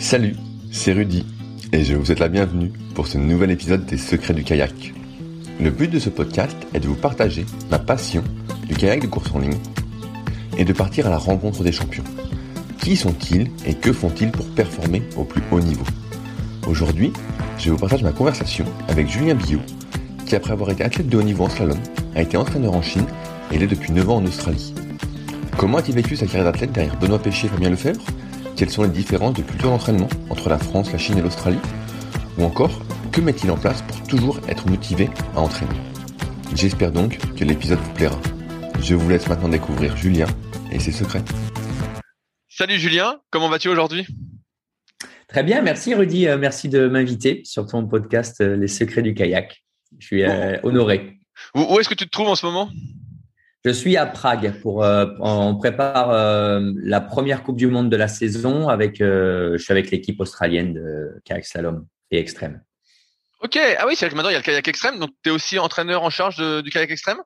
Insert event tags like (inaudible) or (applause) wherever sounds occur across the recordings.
Salut, c'est Rudy et je vous souhaite la bienvenue pour ce nouvel épisode des Secrets du kayak. Le but de ce podcast est de vous partager ma passion du kayak de course en ligne et de partir à la rencontre des champions. Qui sont-ils et que font-ils pour performer au plus haut niveau? Aujourd'hui, je vous partage ma conversation avec Julien Billot, qui après avoir été athlète de haut niveau en slalom, a été entraîneur en Chine et l'est depuis 9 ans en Australie. Comment a-t-il vécu sa carrière d'athlète derrière Benoît Péché et Fabien Lefebvre? Quelles sont les différences de culture d'entraînement entre la France, la Chine et l'Australie Ou encore, que met-il en place pour toujours être motivé à entraîner J'espère donc que l'épisode vous plaira. Je vous laisse maintenant découvrir Julien et ses secrets. Salut Julien, comment vas-tu aujourd'hui? Très bien, merci Rudy, euh, merci de m'inviter sur ton podcast euh, Les secrets du kayak. Je suis euh, honoré. Où, est-ce que tu te trouves en ce moment? Je suis à Prague pour euh, on prépare euh, la première Coupe du Monde de la saison avec euh, je suis avec l'équipe australienne de kayak slalom et extrême. Ok, ah oui, c'est vrai que maintenant il y a le kayak extrême, donc tu es aussi entraîneur en charge du kayak extrême?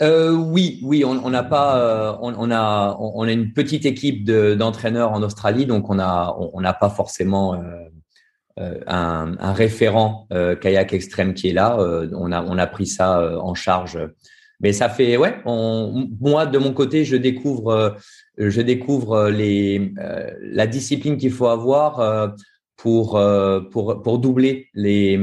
Oui, oui, on n'a pas, on, a, on, a une petite équipe d'entraîneurs en Australie, donc on a, on n'a pas forcément un, un, référent kayak extrême qui est là. on a, on a pris ça en charge mais ça fait ouais. Moi de mon côté, je découvre, euh, je découvre les euh, la discipline qu'il faut avoir euh, pour pour pour doubler les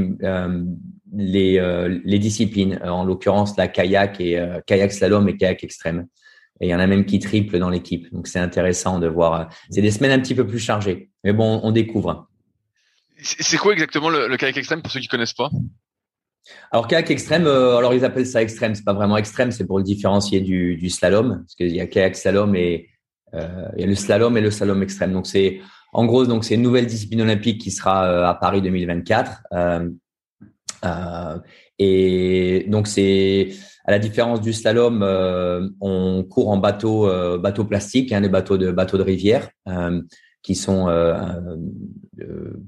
les les disciplines. En l'occurrence, la kayak et kayak slalom et kayak extrême. Et il y en a même qui triplent dans l'équipe. Donc c'est intéressant de voir. C'est des semaines un petit peu plus chargées. Mais bon, on découvre. C'est quoi exactement le, le kayak extrême pour ceux qui connaissent pas? Alors kayak extrême, euh, alors ils appellent ça extrême, c'est pas vraiment extrême, c'est pour le différencier du, slalom, parce qu'il y a kayak slalom et euh, il y a le slalom et le slalom extrême. Donc c'est en gros donc c'est une nouvelle discipline olympique qui sera euh, à Paris 2024. Euh, euh, et donc c'est à la différence du slalom, on court en bateau bateau plastique, hein, des bateaux de bateaux de rivière qui sont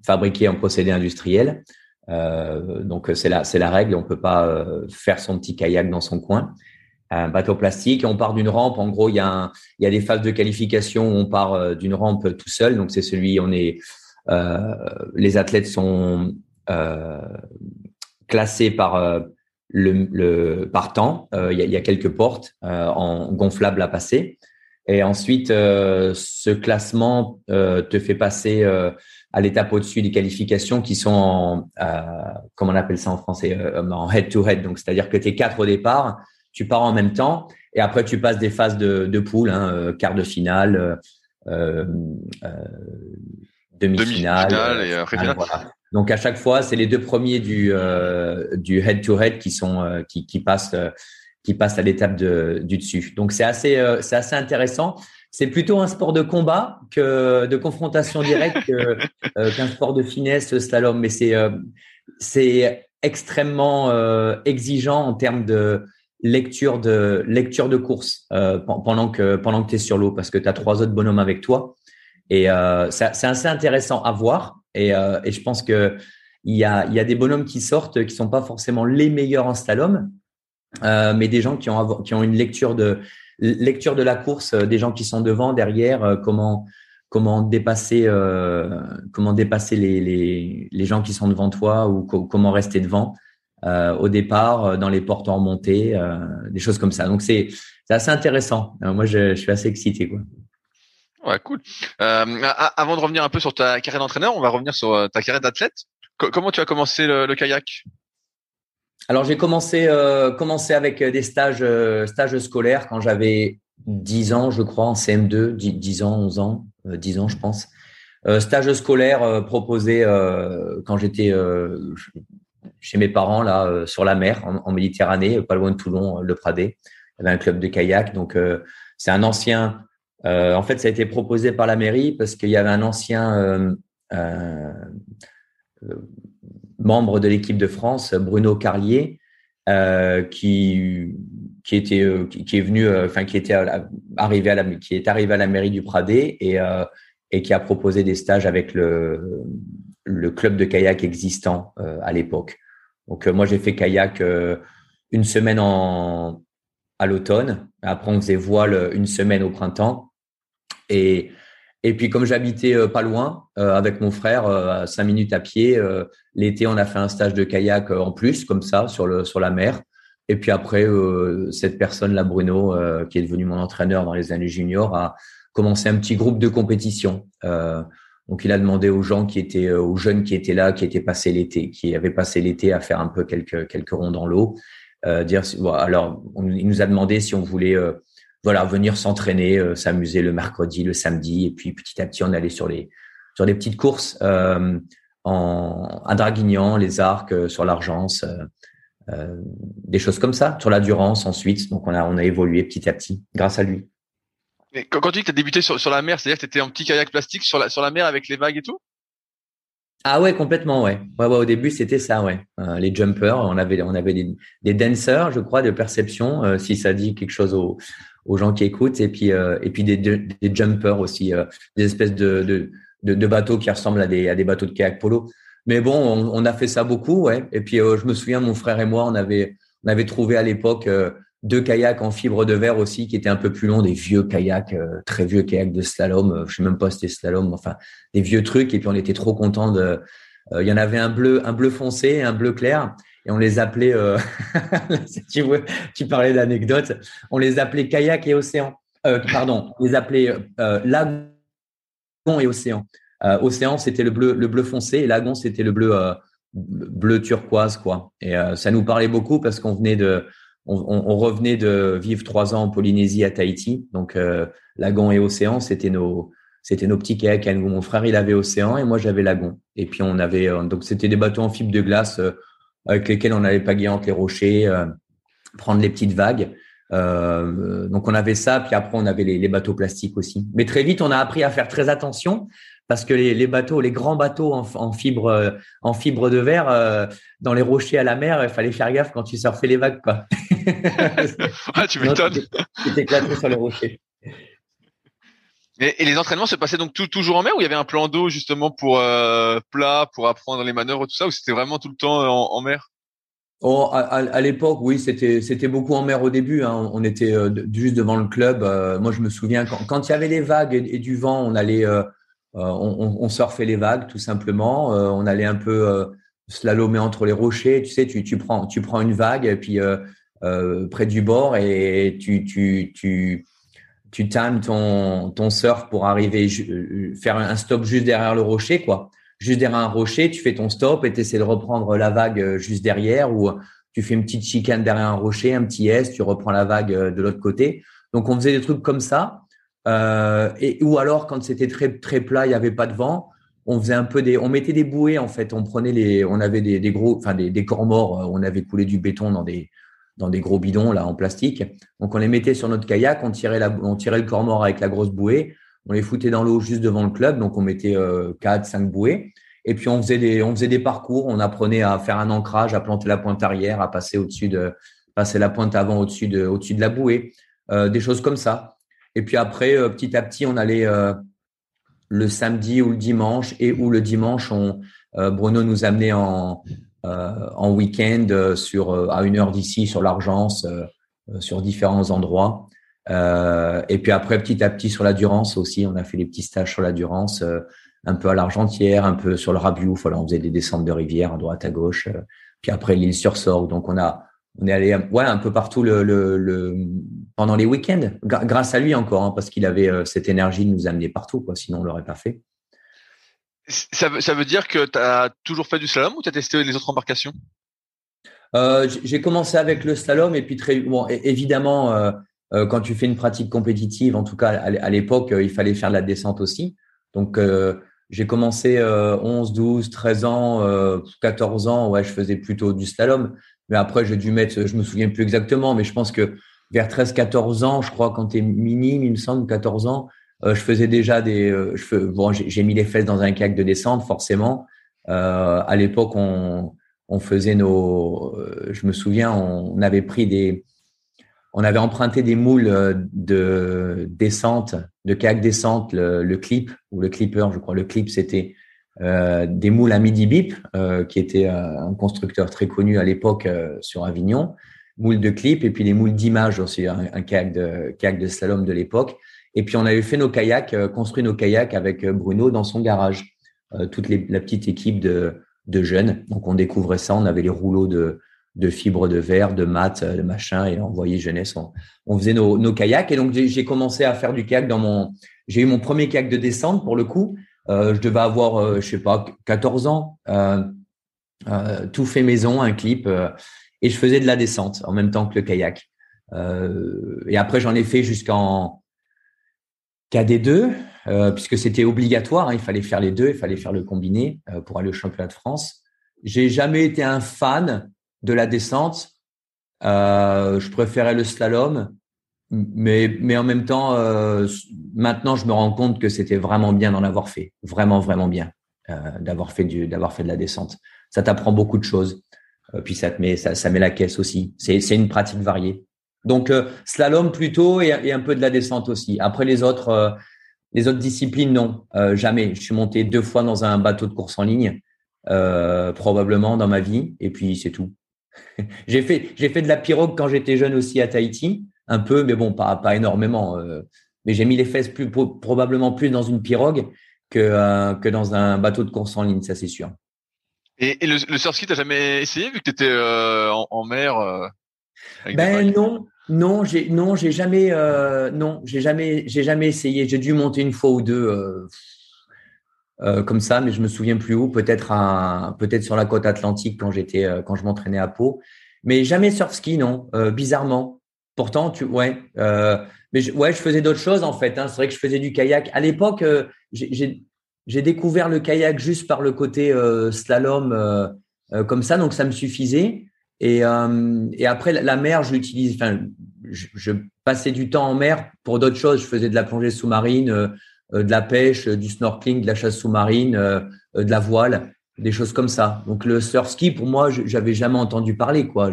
fabriqués en procédé industriel. Euh, donc c'est la c'est la règle. On peut pas euh, faire son petit kayak dans son coin. Un bateau plastique. On part d'une rampe. En gros, il y a il y a des phases de qualification où on part euh, d'une rampe tout seul. Donc c'est celui on est les athlètes sont classés par le, le, par temps. Il y, a, y a quelques portes en gonflable à passer. Et ensuite, ce classement te fait passer à l'étape au-dessus des qualifications qui sont en, euh, comment on appelle ça en français, euh, en head-to-head. Donc, c'est-à-dire que tu es quatre au départ, tu pars en même temps, et après tu passes des phases de, de poule, hein, euh, quart de finale, euh, demi-finale. Demi et finale. Voilà. Donc à chaque fois, c'est les deux premiers du du head-to-head qui sont qui, qui passent qui passent à l'étape de, du dessus. Donc c'est assez c'est assez intéressant c'est plutôt un sport de combat que de confrontation directe (laughs) euh, qu'un sport de finesse slalom. Mais c'est euh, c'est extrêmement euh, exigeant en termes de lecture de lecture de course pendant que pendant que tu es sur l'eau parce que tu as trois autres bonhommes avec toi et c'est assez intéressant à voir et, et je pense que il y a, y a des bonhommes qui sortent qui sont pas forcément les meilleurs en slalom, euh, mais des gens qui ont, qui ont une lecture de, lecture de la course, euh, des gens qui sont devant, derrière, euh, comment, dépasser, dépasser les, gens qui sont devant toi ou comment rester devant. au départ, dans les portes en remontée, des choses comme ça. Donc c'est assez intéressant. moi, je, je, suis assez excité. Quoi. Ouais, cool. avant de revenir un peu sur ta carrière d'entraîneur, on va revenir sur ta carrière d'athlète comment tu as commencé le, kayak? Alors j'ai commencé euh, commencé avec des stages euh, stages scolaires quand j'avais 10 ans, je crois, en CM2, 10, ans, 11 ans, 10 euh, ans, je pense. stage scolaire proposé quand j'étais chez mes parents là sur la mer en, Méditerranée, pas loin de Toulon, le Pradé. Il y avait un club de kayak, donc c'est un ancien. en fait, ça a été proposé par la mairie parce qu'il y avait un ancien euh, membre de l'équipe de France, Bruno Carlier, euh, qui qui était euh, qui, est venu, enfin qui était arrivé à la qui est arrivé à la mairie du Pradé et et qui a proposé des stages avec le le club de kayak existant à l'époque. Donc moi j'ai fait kayak une semaine en à l'automne. Après on faisait voile une semaine au printemps et et puis comme j'habitais euh, pas loin euh, avec mon frère, euh, à cinq minutes à pied, l'été on a fait un stage de kayak en plus comme ça sur le sur la mer. Et puis après, cette personne là, Bruno, qui est devenu mon entraîneur dans les années juniors, a commencé un petit groupe de compétition. donc il a demandé aux gens qui étaient, aux jeunes qui étaient là, qui étaient passés l'été, qui avaient passé l'été à faire un peu quelques quelques ronds dans l'eau. dire, alors il nous a demandé si on voulait voilà, venir s'entraîner, euh, s'amuser le mercredi, le samedi, et puis petit à petit, on allait sur les sur des petites courses euh, en à Draguignan, les Arcs, euh, sur l'Argence, des choses comme ça, sur la Durance ensuite. Donc on a on a évolué petit à petit grâce à lui. Mais quand, tu dis que tu as débuté sur, sur la mer, c'est-à-dire que tu étais en petit kayak plastique sur la sur la mer avec les vagues et tout? Ah ouais, complètement, ouais. Ouais, ouais au début, c'était ça, ouais. les jumpers, on avait, on avait des, des dancers, je crois, de perception, si ça dit quelque chose aux, aux gens qui écoutent et puis euh, et puis des, des, jumpers aussi, euh, des espèces de, de, de, bateaux qui ressemblent à des à des bateaux de kayak polo. Mais bon, on, on a fait ça beaucoup, ouais. Et puis euh, je me souviens, mon frère et moi, on avait on avait trouvé à l'époque deux kayaks en fibre de verre aussi qui étaient un peu plus longs, des vieux kayaks, très vieux kayaks de slalom. je sais même pas si c'était slalom, enfin des vieux trucs. Et puis on était trop contents de. Il y en avait un bleu, un bleu foncé, un bleu clair et on les appelait, euh, (laughs) tu, vois, tu parlais d'anecdotes, on les appelait kayak et océan. Euh, pardon, on les appelait euh, lagon et océan. Euh, océan, c'était le bleu, le bleu foncé et lagon, c'était le bleu, bleu turquoise, quoi. Et ça nous parlait beaucoup parce qu'on venait de, on, revenait de vivre trois ans en Polynésie à Tahiti. Donc, lagon et océan, c'était nos, c'était nos petits kayaks. Mon frère, il avait océan et moi, j'avais lagon. Et puis, on avait, donc, c'était des bateaux en fibre de glace avec lesquels on allait entre les rochers, euh, prendre les petites vagues. Euh, donc on avait ça, puis après on avait les, les, bateaux plastiques aussi. Mais très vite on a appris à faire très attention parce que les, les bateaux, les grands bateaux en, en, fibre, en fibre de verre euh, dans les rochers à la mer, il fallait faire gaffe quand tu surfais les vagues quoi. (laughs) ah tu m'étonnes. Tu t'éclatais sur les rochers. Et, les entraînements se passaient donc tout, toujours en mer ou il y avait un plan d'eau justement pour euh, plat, pour apprendre les manœuvres, tout ça, ou c'était vraiment tout le temps euh, en, mer? Oh, À, à, l'époque, oui, c'était c'était beaucoup en mer au début. Hein. On était euh, juste devant le club. Euh, moi, je me souviens quand, quand il y avait les vagues et, du vent, on allait, on, on, surfait les vagues tout simplement. on allait un peu slalomer entre les rochers. Tu sais, tu, tu prends tu prends une vague et puis près du bord et tu tu tu tu times ton, ton surf pour arriver, euh, faire un stop juste derrière le rocher, quoi. Juste derrière un rocher, tu fais ton stop et tu essaies de reprendre la vague euh, juste derrière ou tu fais une petite chicane derrière un rocher, un petit S, tu reprends la vague euh, de l'autre côté. Donc, on faisait des trucs comme ça. Euh, et, ou alors, quand c'était très, très plat, il n'y avait pas de vent, on faisait un peu des, on mettait des bouées, en fait. On prenait les, on avait des, des gros, enfin, des, des corps morts. On avait coulé du béton dans des, dans des gros bidons là en plastique. Donc on les mettait sur notre kayak, on tirait la, on tirait le corps mort avec la grosse bouée, on les foutait dans l'eau juste devant le club, donc on mettait euh, quatre, cinq bouées. Et puis on faisait des, on faisait des parcours, on apprenait à faire un ancrage, à planter la pointe arrière, à passer au-dessus de, passer la pointe avant au-dessus de, au-dessus de la bouée, euh, des choses comme ça. Et puis après, euh, petit à petit, on allait le samedi ou le dimanche et ou le dimanche, on, Bruno nous amenait en en week-end sur à une heure d'ici sur l'Argence, sur différents endroits. et puis après, petit à petit sur la Durance aussi, on a fait les petits stages sur la Durance, un peu à l'Argentière, un peu sur le Rabiouf. Voilà, on faisait des descentes de rivière à droite à gauche. puis après l'île sur Sorgue. Donc on a on est allé ouais un peu partout le, le, pendant les week-ends grâce à lui encore hein, parce qu'il avait euh, cette énergie de nous amener partout quoi sinon on l'aurait pas fait ça veut, dire que tu as toujours fait du slalom ou tu as testé les autres embarcations? Euh, j'ai commencé avec le slalom et puis très bon évidemment euh, quand tu fais une pratique compétitive en tout cas à l'époque il fallait faire de la descente aussi. Donc j'ai commencé 11 12 13 ans 14 ans ouais je faisais plutôt du slalom. Mais après, j'ai dû mettre, je me souviens plus exactement, mais je pense que vers 13, 14 ans, je crois, quand tu es minime, il me semble, 14 ans, euh, je faisais déjà des, euh, bon, j'ai mis les fesses dans un kayak de descente, forcément. Euh, à l'époque, on, on faisait nos, euh, je me souviens, on, avait pris des, on avait emprunté des moules de descente, de kayak descente, le, clip ou le clipper, je crois. Le clip, c'était euh, des moules à midi bip, euh, qui était euh, un constructeur très connu à l'époque sur Avignon, moules de clip et puis les moules d'image aussi, un, kayak de de slalom de l'époque. Et puis on avait fait nos kayaks, construit nos kayaks avec Bruno dans son garage, toute les, la petite équipe de, de jeunes. Donc on découvrait ça, on avait les rouleaux de, de fibres de verre, de mat, de machin, et on voyait jeunesse, on, on faisait nos, nos kayaks. Et donc j'ai commencé à faire du kayak dans mon, j'ai eu mon premier kayak de descente pour le coup, euh, je devais avoir, euh, je sais pas, 14 ans. Euh, tout fait maison, un clip, et je faisais de la descente en même temps que le kayak. et après, j'en ai fait jusqu'en KD2, puisque c'était obligatoire. Hein, il fallait faire les deux, il fallait faire le combiné pour aller au championnat de France. J'ai jamais été un fan de la descente. je préférais le slalom mais, mais en même temps, euh, maintenant, je me rends compte que c'était vraiment bien d'en avoir fait, vraiment, vraiment bien, euh, d'avoir fait d'avoir fait de la descente. Ça t'apprend beaucoup de choses, euh, puis ça te met, ça, ça met la caisse aussi. C'est une pratique variée. Donc euh, slalom plutôt et, et, un peu de la descente aussi. Après les autres, euh, les autres disciplines, non, jamais. Je suis monté deux fois dans un bateau de course en ligne, probablement dans ma vie, et puis c'est tout. (laughs) j'ai fait, j'ai fait de la pirogue quand j'étais jeune aussi à Tahiti un peu, mais bon, pas, pas énormément. Euh. mais j'ai mis les fesses plus, probablement plus dans une pirogue que, euh, que dans un bateau de course en ligne, ça c'est sûr. Et, et le, le surski, t'as jamais essayé vu que tu étais euh, en, mer Ben non, non, j'ai non, j'ai jamais, non, j'ai jamais, j'ai jamais essayé. J'ai dû monter une fois ou deux. comme ça, mais je me souviens plus où. Peut-être peut-être sur la côte atlantique quand j'étais, quand je m'entraînais à Pau, mais jamais sur ski, non. bizarrement, Pourtant, tu, ouais, euh, mais je, ouais, je faisais d'autres choses en fait. Hein. C'est vrai que je faisais du kayak. À l'époque, euh, j'ai découvert le kayak juste par le côté euh, slalom euh, euh, comme ça, donc ça me suffisait. Et, et après, la mer. Enfin, je, passais du temps en mer pour d'autres choses. Je faisais de la plongée sous-marine, de la pêche, du snorkeling, de la chasse sous-marine, de la voile, des choses comme ça. Donc le surf ski, pour moi, j'avais jamais entendu parler. Quoi.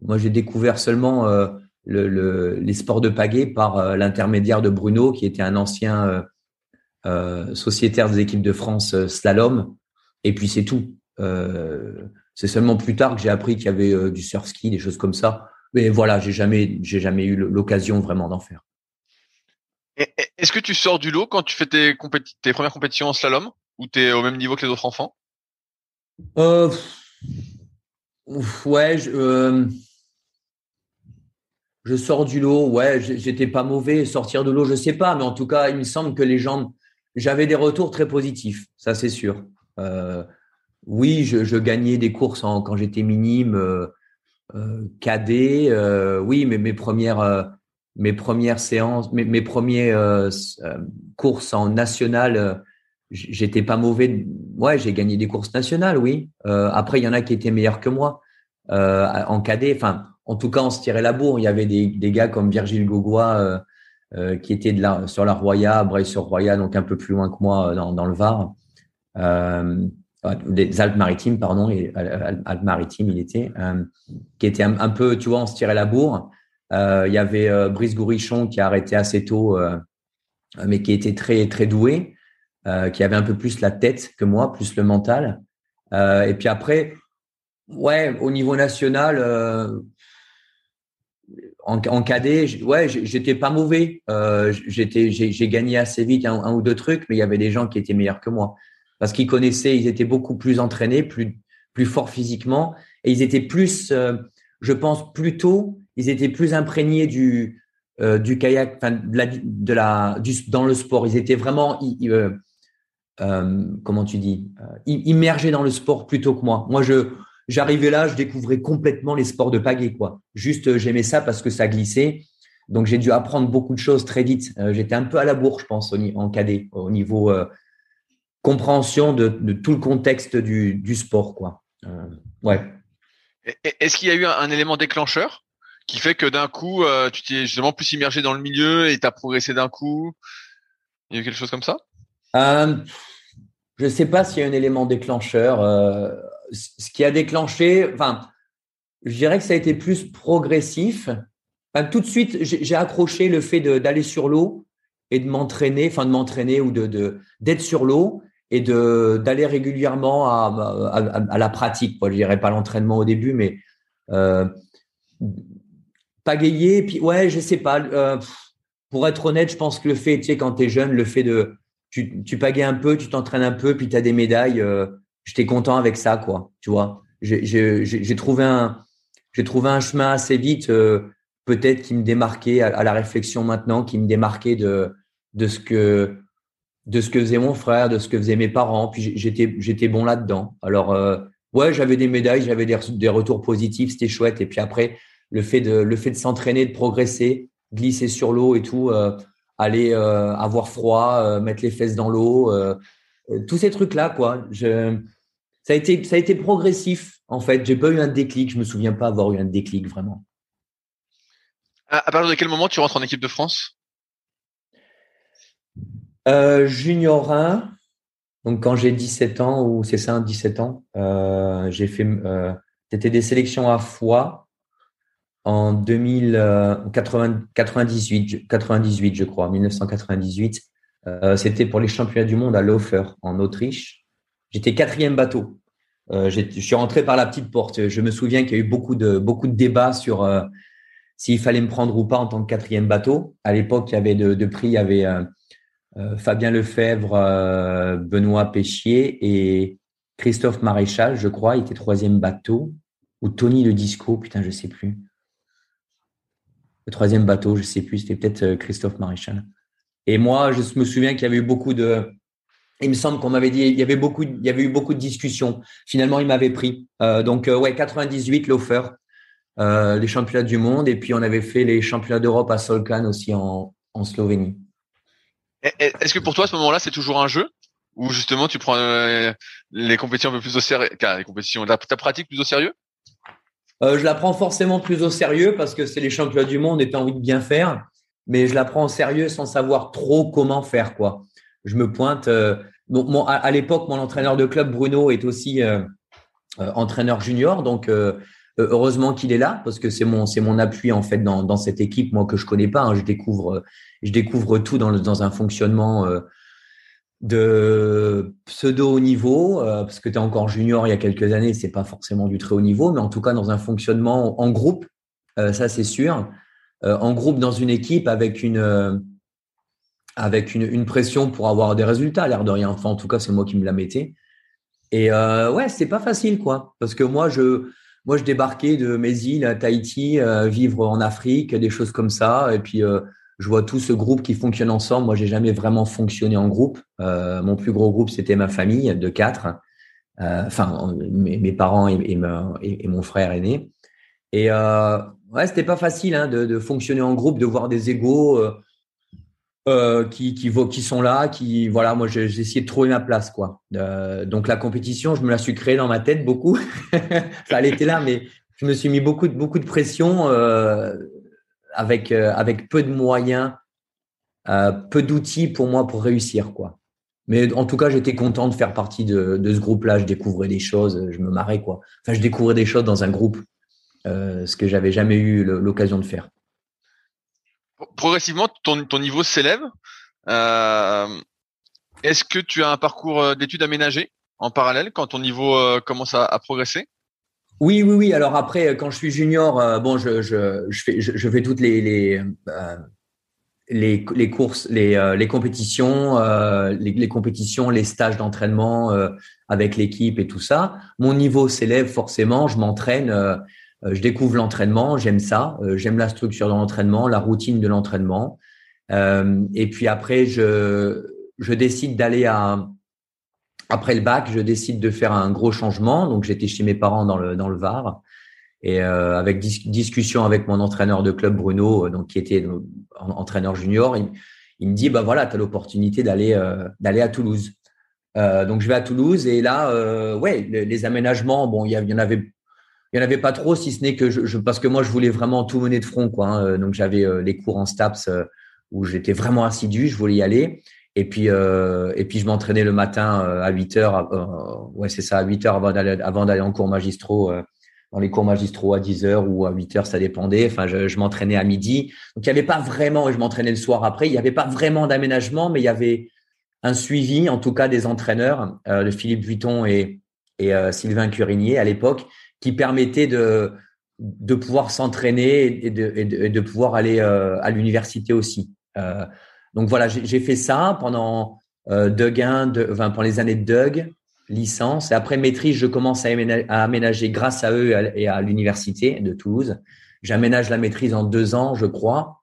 Moi, j'ai découvert seulement euh, le, les sports de pagaie par euh, l'intermédiaire de Bruno, qui était un ancien euh, euh sociétaire des équipes de France slalom. Et puis c'est tout. C'est seulement plus tard que j'ai appris qu'il y avait du surf ski, des choses comme ça. Mais voilà, j'ai jamais, j'ai jamais eu l'occasion vraiment d'en faire. Est-ce que tu sors du lot quand tu fais tes, tes premières compétitions en slalom? Ou tu es au même niveau que les autres enfants? Euh, Ouais, je, je sors du lot, ouais, j'étais pas mauvais. Sortir de l'eau, je sais pas, mais en tout cas, il me semble que les gens, j'avais des retours très positifs, ça c'est sûr. Euh, oui, je, je, gagnais des courses en, quand j'étais minime, euh, euh, cadet. Euh, oui, mais mes premières, mes premières séances, mes, mes premiers euh, courses en national, j'étais pas mauvais. Ouais, j'ai gagné des courses nationales, oui. après, il y en a qui étaient meilleurs que moi en cadet. Enfin en tout cas, on se tirait la bourre. Il y avait des, gars comme Virgile Gaugois euh, qui étaient de la, sur la Roya, Bray-sur-Roya, donc un peu plus loin que moi dans, le Var. Des Alpes-Maritimes, pardon, et Alpes-Maritimes, il était, qui était un, peu, tu vois, on se tirait la bourre. il y avait Brice Gourichon qui a arrêté assez tôt, mais qui était très très doué. qui avait un peu plus la tête que moi, plus le mental. et puis après, ouais, au niveau national, en, en, cadet, ouais, j'étais pas mauvais. j'étais, j'ai gagné assez vite un, ou deux trucs, mais il y avait des gens qui étaient meilleurs que moi parce qu'ils connaissaient, ils étaient beaucoup plus entraînés, plus plus forts physiquement, et ils étaient plus, je pense, plutôt, ils étaient plus imprégnés du euh, du kayak, de la, du, dans le sport. Ils étaient vraiment, euh, euh, comment tu dis, immergés dans le sport plutôt que moi. Moi, je j'arrivais là, je découvrais complètement les sports de pagaie, quoi. Juste, j'aimais ça parce que ça glissait. Donc, j'ai dû apprendre beaucoup de choses très vite. J'étais un peu à la bourre, je pense, en cadet, au niveau compréhension de, de, tout le contexte du, du sport, quoi. ouais. Est-ce qu'il y a eu un, élément déclencheur qui fait que d'un coup, euh, tu t'es justement plus immergé dans le milieu et tu as progressé d'un coup? Il y a eu quelque chose comme ça? Euh, Je ne sais pas s'il y a un élément déclencheur. Euh, ce qui a déclenché, enfin, je dirais que ça a été plus progressif. tout de suite, j'ai accroché le fait d'aller sur l'eau et de m'entraîner, enfin de m'entraîner ou de d'être sur l'eau et de d'aller régulièrement à, à, la pratique. Quoi. Je dirais pas l'entraînement au début, mais euh, pagayer. Puis ouais, je sais pas. Euh, pour être honnête, je pense que le fait, tu sais, quand tu es jeune, le fait de tu, tu pagayes un peu, tu t'entraînes un peu, puis tu as des médailles. Euh, J'étais content avec ça, quoi. Tu vois, j'ai trouvé un j'ai trouvé un chemin assez vite, peut-être qui me démarquait à, à, la réflexion maintenant, qui me démarquait de de ce que de ce que faisait mon frère, de ce que faisaient mes parents. Puis j'étais bon là-dedans. Alors euh, ouais, j'avais des médailles, j'avais des, retours positifs, c'était chouette. Et puis après, le fait de s'entraîner, de progresser, glisser sur l'eau et tout, euh, aller euh, avoir froid, mettre les fesses dans l'eau, tous ces trucs là quoi. Ça a été progressif en fait. J'ai pas eu un déclic. Je me souviens pas avoir eu un déclic vraiment. À partir de quel moment tu rentres en équipe de France? Euh, junior 1, donc quand j'ai 17 ans, ou c'est ça, 17 ans, euh, j'ai fait, euh, c'était des sélections à foi en 2098, 98, euh, je crois, 1998. Euh, c'était pour les championnats du monde à Laufer, en Autriche. J'étais quatrième bateau. Je suis rentré par la petite porte. Je me souviens qu'il y a eu beaucoup de, beaucoup de débats sur s'il fallait me prendre ou pas en tant que quatrième bateau. À l'époque, il y avait de, prix, il y avait Fabien Lefebvre, euh, Benoît Péchier et Christophe Maréchal, je crois, était troisième bateau, ou Tony le Disco, putain, je sais plus. Le troisième bateau, je sais plus, c'était peut-être euh, Christophe Maréchal. Et moi, je me souviens qu'il y avait eu beaucoup de, il me semble qu'on m'avait dit, il y avait beaucoup, il y avait eu beaucoup de discussions. Finalement, il m'avait pris. donc, ouais, 98, l'offer, les championnats du monde, et puis on avait fait les championnats d'Europe à Solkan aussi en Slovénie. Est-ce que pour toi, à ce moment-là, c'est toujours un jeu? Ou justement tu prends euh, les compétitions un peu plus au sérieux, les compétitions, ta, pratique plus au sérieux? Euh, Je la prends forcément plus au sérieux parce que c'est les championnats du monde et tu as envie de bien faire, mais je la prends au sérieux sans savoir trop comment faire quoi. Je me pointe. Euh, à, l'époque, mon entraîneur de club Bruno est aussi entraîneur junior, donc heureusement qu'il est là parce que c'est mon c'est mon appui en fait dans, dans cette équipe moi que je connais pas. Hein, je découvre je découvre tout dans, dans un fonctionnement euh, de pseudo haut niveau, euh, parce que tu es encore junior il y a quelques années, c'est pas forcément du très haut niveau, mais en tout cas dans un fonctionnement en groupe, euh, ça c'est sûr, en groupe dans une équipe avec une avec une, une, pression pour avoir des résultats, l'air de rien. Enfin, en tout cas, c'est moi qui me la mettais. Et euh, ouais, c'est pas facile, quoi, parce que moi, je moi, je débarquais de mes îles à Tahiti, vivre en Afrique, des choses comme ça, et puis je vois tout ce groupe qui fonctionne ensemble. Moi, j'ai jamais vraiment fonctionné en groupe. Euh, mon plus gros groupe, c'était ma famille de quatre. Euh, enfin, mes, parents et, mon frère aîné. Et euh, ouais, c'était pas facile hein, de, fonctionner en groupe, de voir des égaux euh, qui, sont là, qui voilà. Moi, j'ai essayé de trouver ma place, quoi. donc la compétition, je me la suis créée dans ma tête beaucoup. (laughs) elle était là, mais je me suis mis beaucoup de beaucoup de pression avec, euh, avec peu de moyens, euh, peu d'outils pour moi pour réussir. quoi. Mais en tout cas, j'étais content de faire partie de, de ce groupe-là. Je découvrais des choses, je me marrais. quoi. Enfin, je découvrais des choses dans un groupe, euh, ce que j'avais jamais eu l'occasion de faire. Progressivement, ton, ton niveau s'élève. Euh, Est-ce que tu as un parcours d'études aménagé en parallèle quand ton niveau commence à, progresser? Oui, oui, oui. Alors après, quand je suis junior, bon, je, je, je, fais, toutes les, les, les, les, courses, les, les compétitions, les, compétitions, les stages d'entraînement avec l'équipe et tout ça. Mon niveau s'élève forcément. Je m'entraîne. Euh, je découvre l'entraînement, j'aime ça, euh, j'aime la structure de l'entraînement, la routine de l'entraînement. Euh, et puis après, je, je décide d'aller à après le bac, je décide de faire un gros changement. Donc j'étais chez mes parents dans le dans le Var et avec discussion avec mon entraîneur de club Bruno, donc qui était entraîneur junior, il, me dit bah voilà, tu as l'opportunité d'aller d'aller à Toulouse. donc je vais à Toulouse et là ouais, les, les aménagements, bon, il y en avait il n'y en avait pas trop, si ce n'est que je, parce que moi, je voulais vraiment tout mener de front. Quoi, hein. Donc, j'avais euh, les cours en STAPS euh, où j'étais vraiment assidu, je voulais y aller. Et puis, euh, et puis je m'entraînais le matin à 8 heures. ouais, c'est ça, à 8 heures avant d'aller, avant d'aller en cours magistraux, dans les cours magistraux à 10 heures ou à 8 heures, ça dépendait. Enfin, je, je m'entraînais à midi. Donc, il n'y avait pas vraiment, et je m'entraînais le soir après, il n'y avait pas vraiment d'aménagement, mais il y avait un suivi, en tout cas, des entraîneurs, de Philippe Vuitton et, et Sylvain Curinier à l'époque, qui permettait de, de pouvoir s'entraîner et de, de, pouvoir aller euh, à l'université aussi. Euh, donc voilà, j'ai fait ça pendant euh, Doug 1, de, enfin, pendant les années de Doug, licence. Après maîtrise, je commence à aménager, grâce à eux et à, l'université de Toulouse. J'aménage la maîtrise en deux ans, je crois.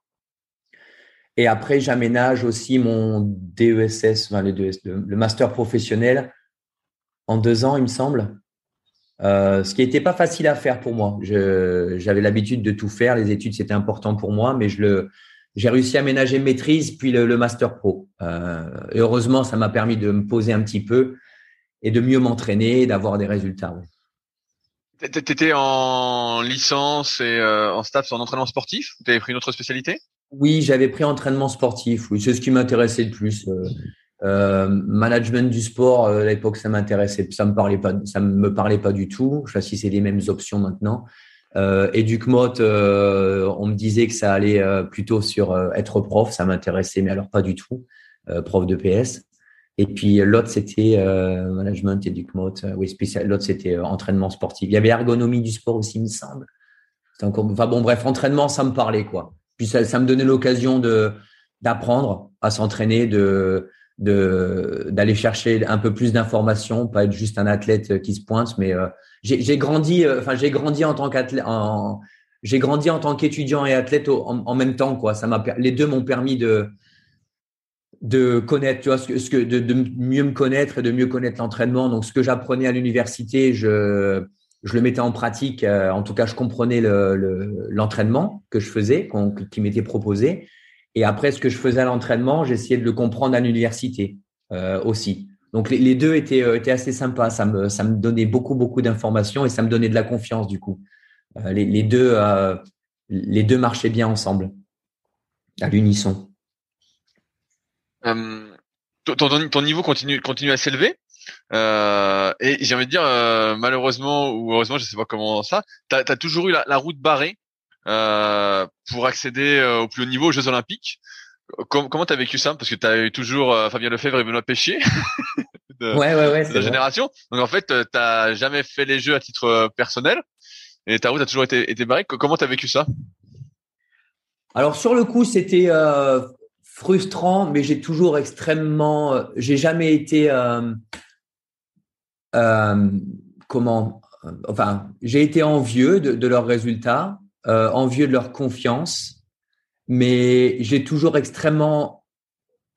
Et après, j'aménage aussi mon DESS, enfin, le, le master professionnel en deux ans, il me semble. Euh, ce qui n'était pas facile à faire pour moi. J'avais l'habitude de tout faire. Les études, c'était important pour moi, mais je le, j'ai réussi à ménager maîtrise puis le, master pro. Euh, et heureusement, ça m'a permis de me poser un petit peu et de mieux m'entraîner, d'avoir des résultats. Tu étais en licence et euh, en staff en entraînement sportif? Tu avais pris une autre spécialité? Oui, j'avais pris entraînement sportif. Oui, c'est ce qui m'intéressait le plus. Euh, management du sport, euh, à l'époque, ça m'intéressait, ça me parlait pas, ça me parlait pas du tout. Je sais pas si c'est les mêmes options maintenant. Euh, Educmot, euh, on me disait que ça allait plutôt sur être prof, ça m'intéressait, mais alors pas du tout, prof de PS. Et puis l'autre c'était management, Educmot, oui spécial. L'autre c'était entraînement sportif. Il y avait ergonomie du sport aussi, il me semble. Encore, enfin bon, bref, entraînement, ça me parlait quoi. Puis ça, ça me donnait l'occasion de d'apprendre à s'entraîner, de de d'aller chercher un peu plus d'informations, pas être juste un athlète qui se pointe, mais euh, j'ai grandi, euh, enfin j'ai grandi en tant qu'athlète, j'ai grandi en tant qu'étudiant et athlète en, même temps quoi. Ça m'a les deux m'ont permis de de connaître, tu vois, ce que, de, mieux me connaître et de mieux connaître l'entraînement. Donc ce que j'apprenais à l'université, je je le mettais en pratique. Euh, en tout cas, je comprenais l'entraînement le, que je faisais, qui m'était proposé. Et après, ce que je faisais à l'entraînement, j'essayais de le comprendre à l'université euh, aussi. Donc les, deux étaient, euh, étaient assez sympas. Ça me, ça me donnait beaucoup, beaucoup d'informations et ça me donnait de la confiance du coup. Euh, les, les, deux, euh, les deux marchaient bien ensemble, à l'unisson. Ton, niveau continue, continue à s'élever. et j'ai envie de dire, malheureusement ou heureusement, je sais pas comment ça, tu as, toujours eu la, la route barrée pour accéder euh, au plus haut niveau aux Jeux Olympiques. comment t'as vécu ça? Parce que t'as eu toujours euh, Fabien Lefebvre et Benoît Péchier (laughs) de, ouais, ouais, ouais, la génération. Donc en fait, t'as jamais fait les Jeux à titre personnel et ta route a toujours été, été barrée. Comment t'as vécu ça? Alors sur le coup, c'était euh, frustrant, mais j'ai toujours extrêmement, j'ai jamais été comment, enfin, j'ai été envieux de, de leurs résultats euh, envieux de leur confiance, mais j'ai toujours extrêmement,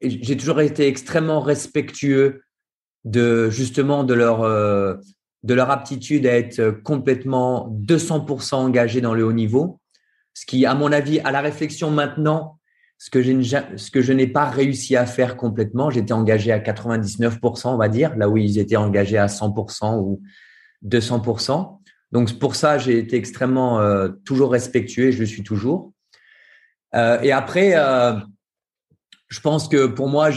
j'ai toujours été extrêmement respectueux de justement de leur euh, de leur aptitude à être complètement 200% engagé dans le haut niveau, ce qui, à mon avis, à la réflexion maintenant, ce que, ce que je n'ai pas réussi à faire complètement, j'étais engagé à 99%, on va dire, là où ils étaient engagés à 100% ou 200%. Donc pour ça, j'ai été extrêmement euh, toujours respectueux, je le suis toujours. Euh, et après, euh, je pense que pour moi,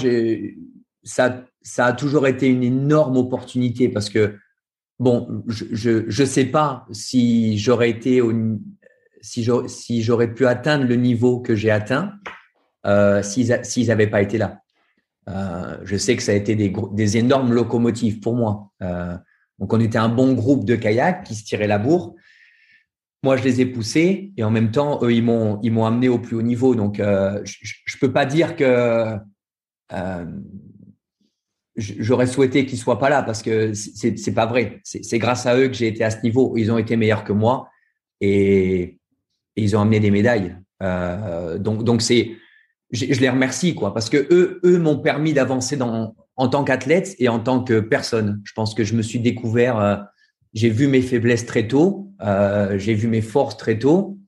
ça, ça a toujours été une énorme opportunité parce que bon, je je, sais pas si j'aurais été si j'aurais pu atteindre le niveau que j'ai atteint s'ils s'ils n'avaient pas été là. je sais que ça a été des énormes locomotives pour moi. Donc, on était un bon groupe de kayak qui se tirait la bourre. Moi, je les ai poussés et en même temps, eux, ils m'ont, ils m'ont amené au plus haut niveau. Donc, je ne peux pas dire que j'aurais souhaité qu'ils soient pas là parce que c'est c'est pas vrai. C'est grâce à eux que j'ai été à ce niveau. Ils ont été meilleurs que moi et, ils ont amené des médailles. Euh, donc donc c'est je, les remercie quoi parce que eux eux m'ont permis d'avancer dans en tant qu'athlète et en tant que personne. Je pense que je me suis découvert. Euh, j'ai vu mes faiblesses très tôt. Euh, j'ai vu mes forces très tôt.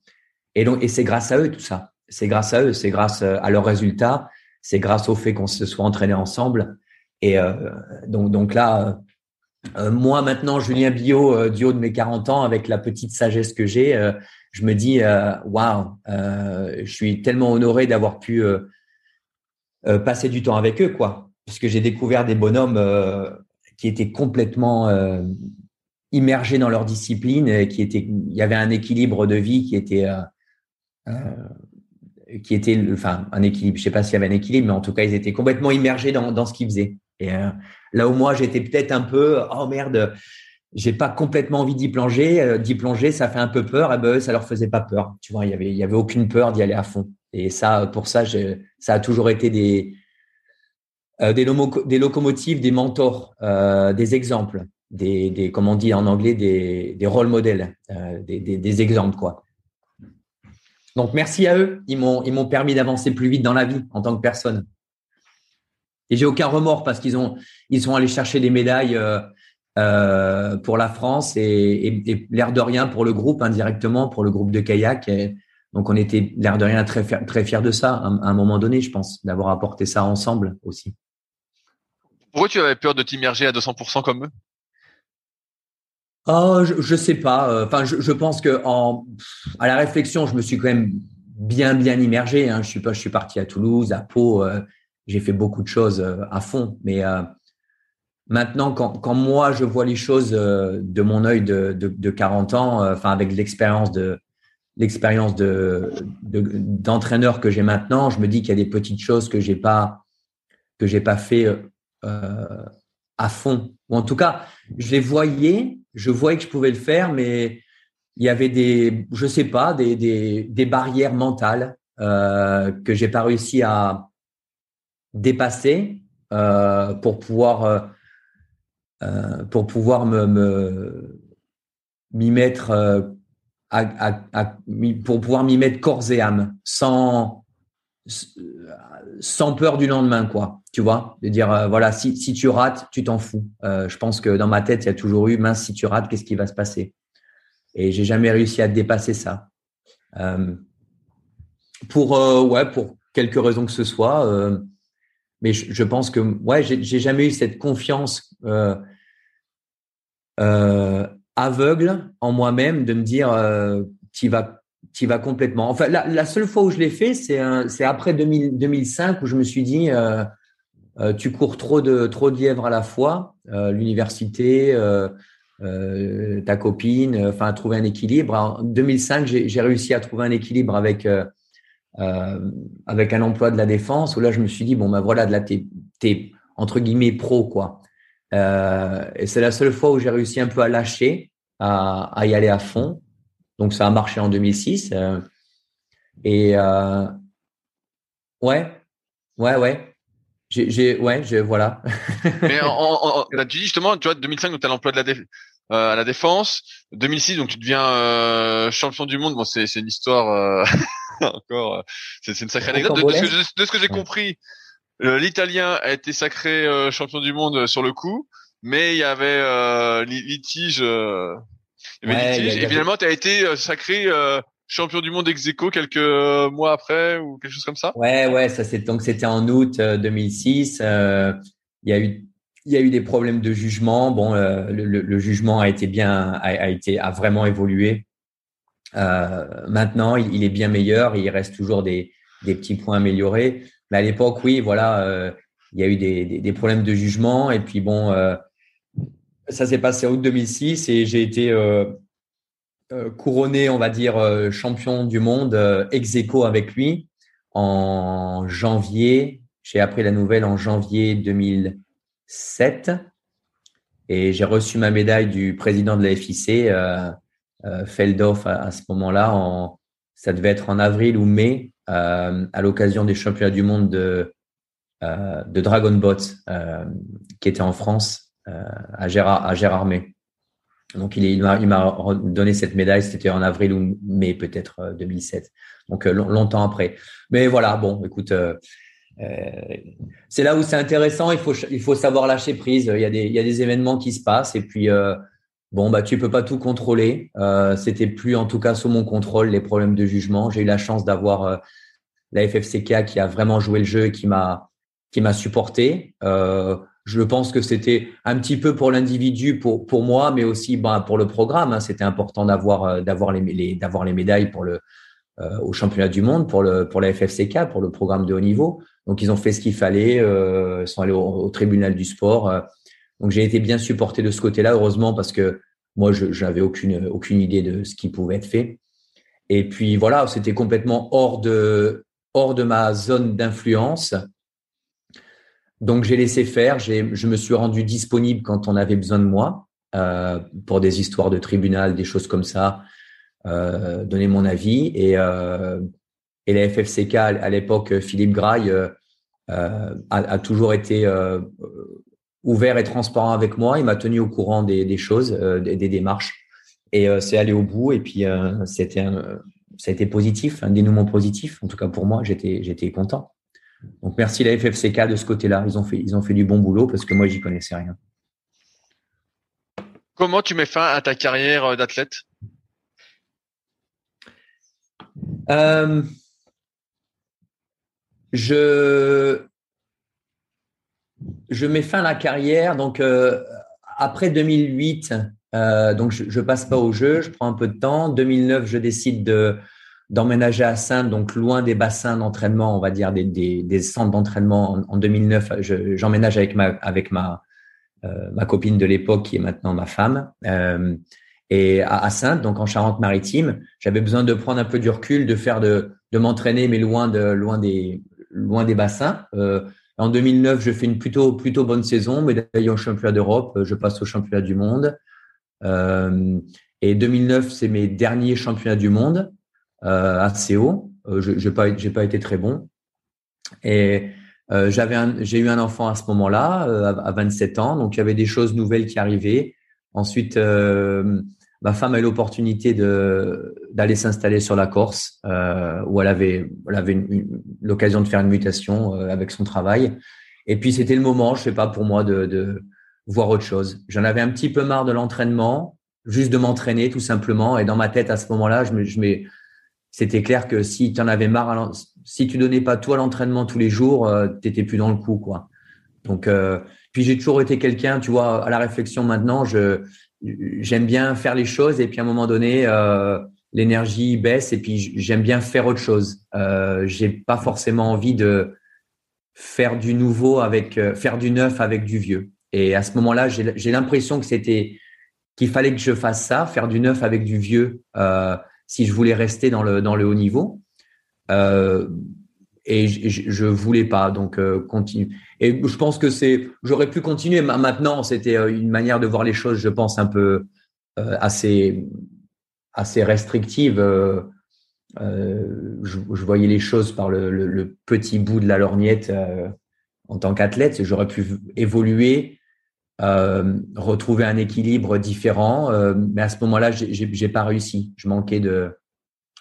Et donc et c'est grâce à eux tout ça. C'est grâce à eux. C'est grâce à leurs résultats. C'est grâce au fait qu'on se soit entraînés ensemble. Et euh, donc, donc là, euh, moi maintenant, Julien Bio, euh, du haut de mes 40 ans, avec la petite sagesse que j'ai, je me dis, waouh, je suis tellement honoré d'avoir pu passer du temps avec eux, quoi. Parce que j'ai découvert des bonhommes qui étaient complètement immergés dans leur discipline, qui était, il y avait un équilibre de vie qui était qui était, enfin, un équilibre. Je sais pas s'il y avait un équilibre, mais en tout cas, ils étaient complètement immergés dans, ce qu'ils faisaient. Et euh, là où moi, j'étais peut-être un peu, oh merde, j'ai pas complètement envie d'y plonger. Euh, d'y plonger, ça fait un peu peur. Et ben, ça leur faisait pas peur. Tu vois, il y avait, il y avait aucune peur d'y aller à fond. Et ça, pour ça, ça a toujours été des, euh, des, locomotives, des mentors, euh, des exemples, des, des, comme on dit en anglais, des, des rôle modèles, euh, des, des, exemples, quoi. Donc, merci à eux. Ils m'ont, ils m'ont permis d'avancer plus vite dans la vie en tant que personne. Et j'ai aucun remords parce qu'ils ont, ils sont allés chercher des médailles pour la France et, l'air de rien pour le groupe indirectement, pour le groupe de kayak. Donc on était l'air de rien très très fiers de ça à, un moment donné, je pense, d'avoir apporté ça ensemble aussi. Pourquoi tu avais peur de t'immerger à 200% comme eux? Oh, je, je sais pas. Enfin, je, pense que à la réflexion, je me suis quand même bien bien immergé. Hein. Je suis parti à Toulouse, à Pau. Euh, j'ai fait beaucoup de choses euh, à fond. Mais euh, maintenant, quand, moi je vois les choses euh, de mon œil de, de, de 40 ans, avec l'expérience de l'expérience de d'entraîneur que j'ai maintenant, je me dis qu'il y a des petites choses que j'ai pas que j'ai pas fait euh, à fond. Ou en tout cas, je les voyais, je voyais que je pouvais le faire, mais il y avait des, je sais pas, des, des, des barrières mentales euh, que j'ai pas réussi à, dépasser euh, pour pouvoir euh, pour pouvoir me m'y mettre pour pouvoir m'y mettre corps et âme sans sans peur du lendemain quoi. Tu vois? De dire voilà si, si tu rates tu t'en fous. Je pense que dans ma tête il y a toujours eu mince si tu rates qu'est-ce qui va se passer? Et j'ai jamais réussi à dépasser ça. Pour ouais pour quelque raison que ce soit mais je, pense que ouais, j'ai jamais eu cette confiance euh, euh, aveugle en moi-même de me dire euh, tu vas tu vas complètement. Enfin, la, la seule fois où je l'ai fait, c'est après 2000, 2005 où je me suis dit euh, euh, tu cours trop de trop lièvres à la fois, euh, l'université, ta copine, enfin trouver un équilibre. En 2005, j'ai réussi à trouver un équilibre avec avec un emploi de la défense où là je me suis dit bon ben voilà de là t'es es, entre guillemets pro quoi et c'est la seule fois où j'ai réussi un peu à lâcher à, à, y aller à fond donc ça a marché en 2006 euh, et euh, ouais ouais ouais j'ai ouais je voilà (laughs) mais en, en, tu dis justement tu vois 2005 donc tu as l'emploi de la défense euh, à la défense 2006 donc tu deviens euh, champion du monde bon c'est c'est une histoire (laughs) encore, c'est une sacrée anecdote. De, ce que, j'ai compris, l'Italien a été sacré champion du monde sur le coup, mais il y avait litige. Il y avait litige. Et finalement, tu as été sacré champion du monde ex aequo quelques mois après ou quelque chose comme ça? Ouais, ouais, ça c'est donc c'était en août 2006. il y a eu il y a eu des problèmes de jugement. Bon, le, le, jugement a été bien, a, a, été, a vraiment évolué. Euh, maintenant, il, est bien meilleur. Il reste toujours des, des petits points améliorés. Mais à l'époque, oui, voilà, euh, il y a eu des, des, des, problèmes de jugement. Et puis bon, euh, ça s'est passé en août 2006 et j'ai été couronné, on va dire, champion du monde ex aequo avec lui en janvier. J'ai appris la nouvelle en janvier 2007 et j'ai reçu ma médaille du président de la FIC, euh, euh, Feldhoff, à, ce moment-là. En, ça devait être en avril ou mai, euh, à l'occasion des championnats du monde de, euh, de Dragon euh, qui était en France, euh, à Gérard, à Gérardmer. Donc, il, m'a donné cette médaille, c'était en avril ou mai, peut-être 2007. Donc, longtemps après. Mais voilà, bon, écoute, euh, c'est là où c'est intéressant. Il faut, il faut savoir lâcher prise. Il y a des, il y a des événements qui se passent et puis euh, bon bah tu peux pas tout contrôler. Euh, C'était plus en tout cas sous mon contrôle les problèmes de jugement. J'ai eu la chance d'avoir euh, la FFCK qui a vraiment joué le jeu et qui m'a qui m'a supporté. Euh, je pense que c'était un petit peu pour l'individu, pour pour moi, mais aussi bah, pour le programme. Hein. C'était important d'avoir d'avoir les, d'avoir les médailles pour le au championnat du monde pour le pour la FFCK pour le programme de haut niveau. Donc, ils ont fait ce qu'il fallait, euh, ils sont allés au, tribunal du sport. Euh. donc, j'ai été bien supporté de ce côté-là, heureusement, parce que moi, je n'avais aucune, aucune idée de ce qui pouvait être fait. Et puis, voilà, c'était complètement hors de, hors de ma zone d'influence. Donc, j'ai laissé faire. Je me suis rendu disponible quand on avait besoin de moi euh, pour des histoires de tribunal, des choses comme ça, euh, donner mon avis. Et, euh, la FFCK, à l'époque, Philippe Graille, a, toujours été ouvert et transparent avec moi. Il m'a tenu au courant des, choses, des, démarches. Et c'est allé au bout. Et puis, c'était positif, un dénouement positif. En tout cas, pour moi, j'étais content. Donc, merci la FFCK de ce côté-là. Ils ont fait, ils ont fait du bon boulot parce que moi, j'y connaissais rien. Comment tu mets fin à ta carrière d'athlète? Je, je mets fin à la carrière. Donc, euh, après 2008, euh, donc je, je passe pas au jeu, je prends un peu de temps. 2009, je décide de d'emménager à Sainte, donc loin des bassins d'entraînement, on va dire des, des, des centres d'entraînement. En, 2009, j'emménage avec ma avec ma euh, ma copine de l'époque qui est maintenant ma femme. Euh, et à, à, Sainte, donc en Charente-Maritime, j'avais besoin de prendre un peu du recul, de faire de de m'entraîner, mais loin de loin des loin des bassins. Euh, en 2009, je fais une plutôt plutôt bonne saison, médaille au championnat d'Europe. Je passe au championnat du monde. Euh, et 2009, c'est mes derniers championnats du monde assez haut. je n'ai pas pas été très bon. Et j'avais j'ai eu un enfant à ce moment-là, à, 27 ans. Donc il y avait des choses nouvelles qui arrivaient. Ensuite, ma femme a eu l'opportunité d'aller s'installer sur la Corse, euh, où elle avait, elle avait l'occasion de faire une mutation euh, avec son travail. Et puis c'était le moment, je sais pas, pour moi de, de voir autre chose. J'en avais un petit peu marre de l'entraînement, juste de m'entraîner tout simplement. Et dans ma tête à ce moment-là, je me, je c'était clair que si tu en avais marre, si tu donnais pas tout à l'entraînement tous les jours, euh, t'étais plus dans le coup, quoi. Donc, euh, puis j'ai toujours été quelqu'un, tu vois, à la réflexion maintenant, je j'aime bien faire les choses et puis à un moment donné, euh, l'énergie baisse et puis j'aime bien faire autre chose. Euh, j'ai pas forcément envie de faire du nouveau avec euh, faire du neuf avec du vieux. Et à ce moment-là, j'ai l'impression que c'était qu'il fallait que je fasse ça, faire du neuf avec du vieux, euh, si je voulais rester dans le dans le haut niveau. Euh, et je, je, voulais pas donc euh, continue. Et je pense que c'est j'aurais pu continuer. Maintenant, c'était euh, une manière de voir les choses, je pense un peu euh, assez assez restrictive. Je, voyais les choses par le petit bout de la lorgnette en tant qu'athlète. J'aurais pu évoluer, retrouver un équilibre différent, mais à ce moment-là, j'ai pas réussi. Je manquais de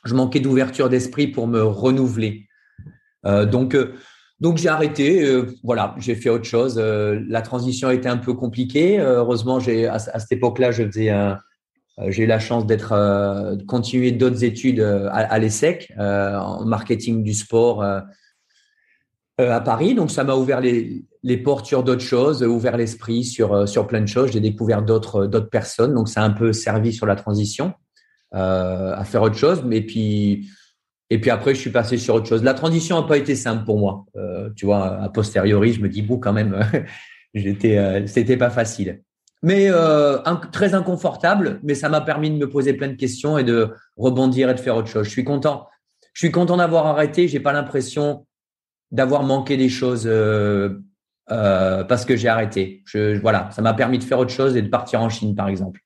je manquais d'ouverture d'esprit pour me renouveler. Euh, donc, euh, donc j'ai arrêté. Euh, voilà, j'ai fait autre chose. la transition a été un peu compliquée. heureusement, j'ai à, cette époque-là, j'ai eu la chance d'être de continuer d'autres études à, l'ESSEC en marketing du sport à Paris. Donc ça m'a ouvert les, les portes sur d'autres choses, ouvert l'esprit sur sur plein de choses. J'ai découvert d'autres d'autres personnes. Donc ça a un peu servi sur la transition à faire autre chose. Mais puis et puis après, je suis passé sur autre chose. La transition n'a pas été simple pour moi. Euh, tu vois, a posteriori, je me dis, bon, quand même, (laughs) j'étais, euh, c'était pas facile. Mais euh, très inconfortable, mais ça m'a permis de me poser plein de questions et de rebondir et de faire autre chose. Je suis content. Je suis content d'avoir arrêté. J'ai pas l'impression d'avoir manqué des choses euh, euh, parce que j'ai arrêté. Voilà, ça m'a permis de faire autre chose et de partir en Chine, par exemple.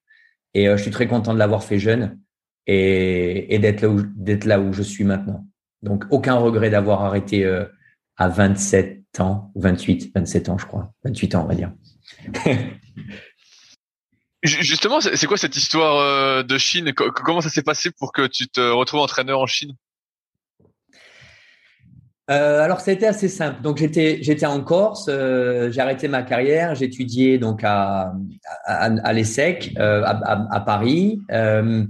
Et je suis très content de l'avoir fait jeune et, d'être là où je suis maintenant. Donc aucun regret d'avoir arrêté à 27 ans, 28, 27 ans, je crois, 28 ans, on va dire. (laughs) Justement, c'est quoi cette histoire euh, de Chine? Comment ça s'est passé pour que tu te retrouves entraîneur en Chine? Euh, alors, ça a été assez simple. Donc, j'étais, j'étais en Corse, euh, j'ai arrêté ma carrière, j'étudiais donc à, à, l'ESSEC, euh, à, Paris. Euh,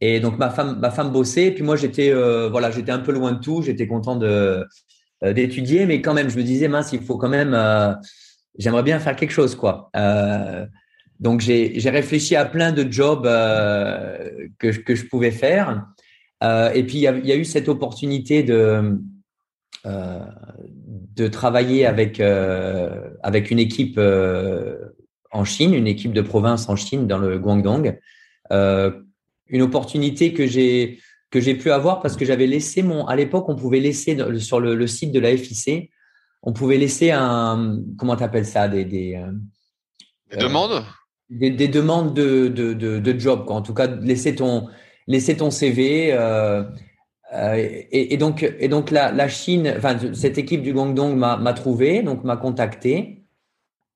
et donc, ma femme, ma femme bossait. Et puis, moi, j'étais, voilà, j'étais un peu loin de tout. J'étais content de, d'étudier, mais quand même, je me disais, mince, il faut quand même, j'aimerais bien faire quelque chose, quoi. Donc, j'ai réfléchi à plein de jobs que, que je pouvais faire. Et puis, il y, a, eu cette opportunité de, euh, de travailler avec, euh, avec une équipe euh, en Chine, une équipe de province en Chine, dans le Guangdong. Une opportunité que j'ai que j'ai pu avoir parce que j'avais laissé mon à l'époque on pouvait laisser sur le, le, site de la FIC on pouvait laisser un comment t'appelles ça des des, des demandes? des, des, demandes de, de, de, de job, quoi. en tout cas, laisser ton, laisser ton CV. Euh, euh, et, donc, et donc la, Chine, enfin, cette équipe du Guangdong m'a trouvé, donc m'a contacté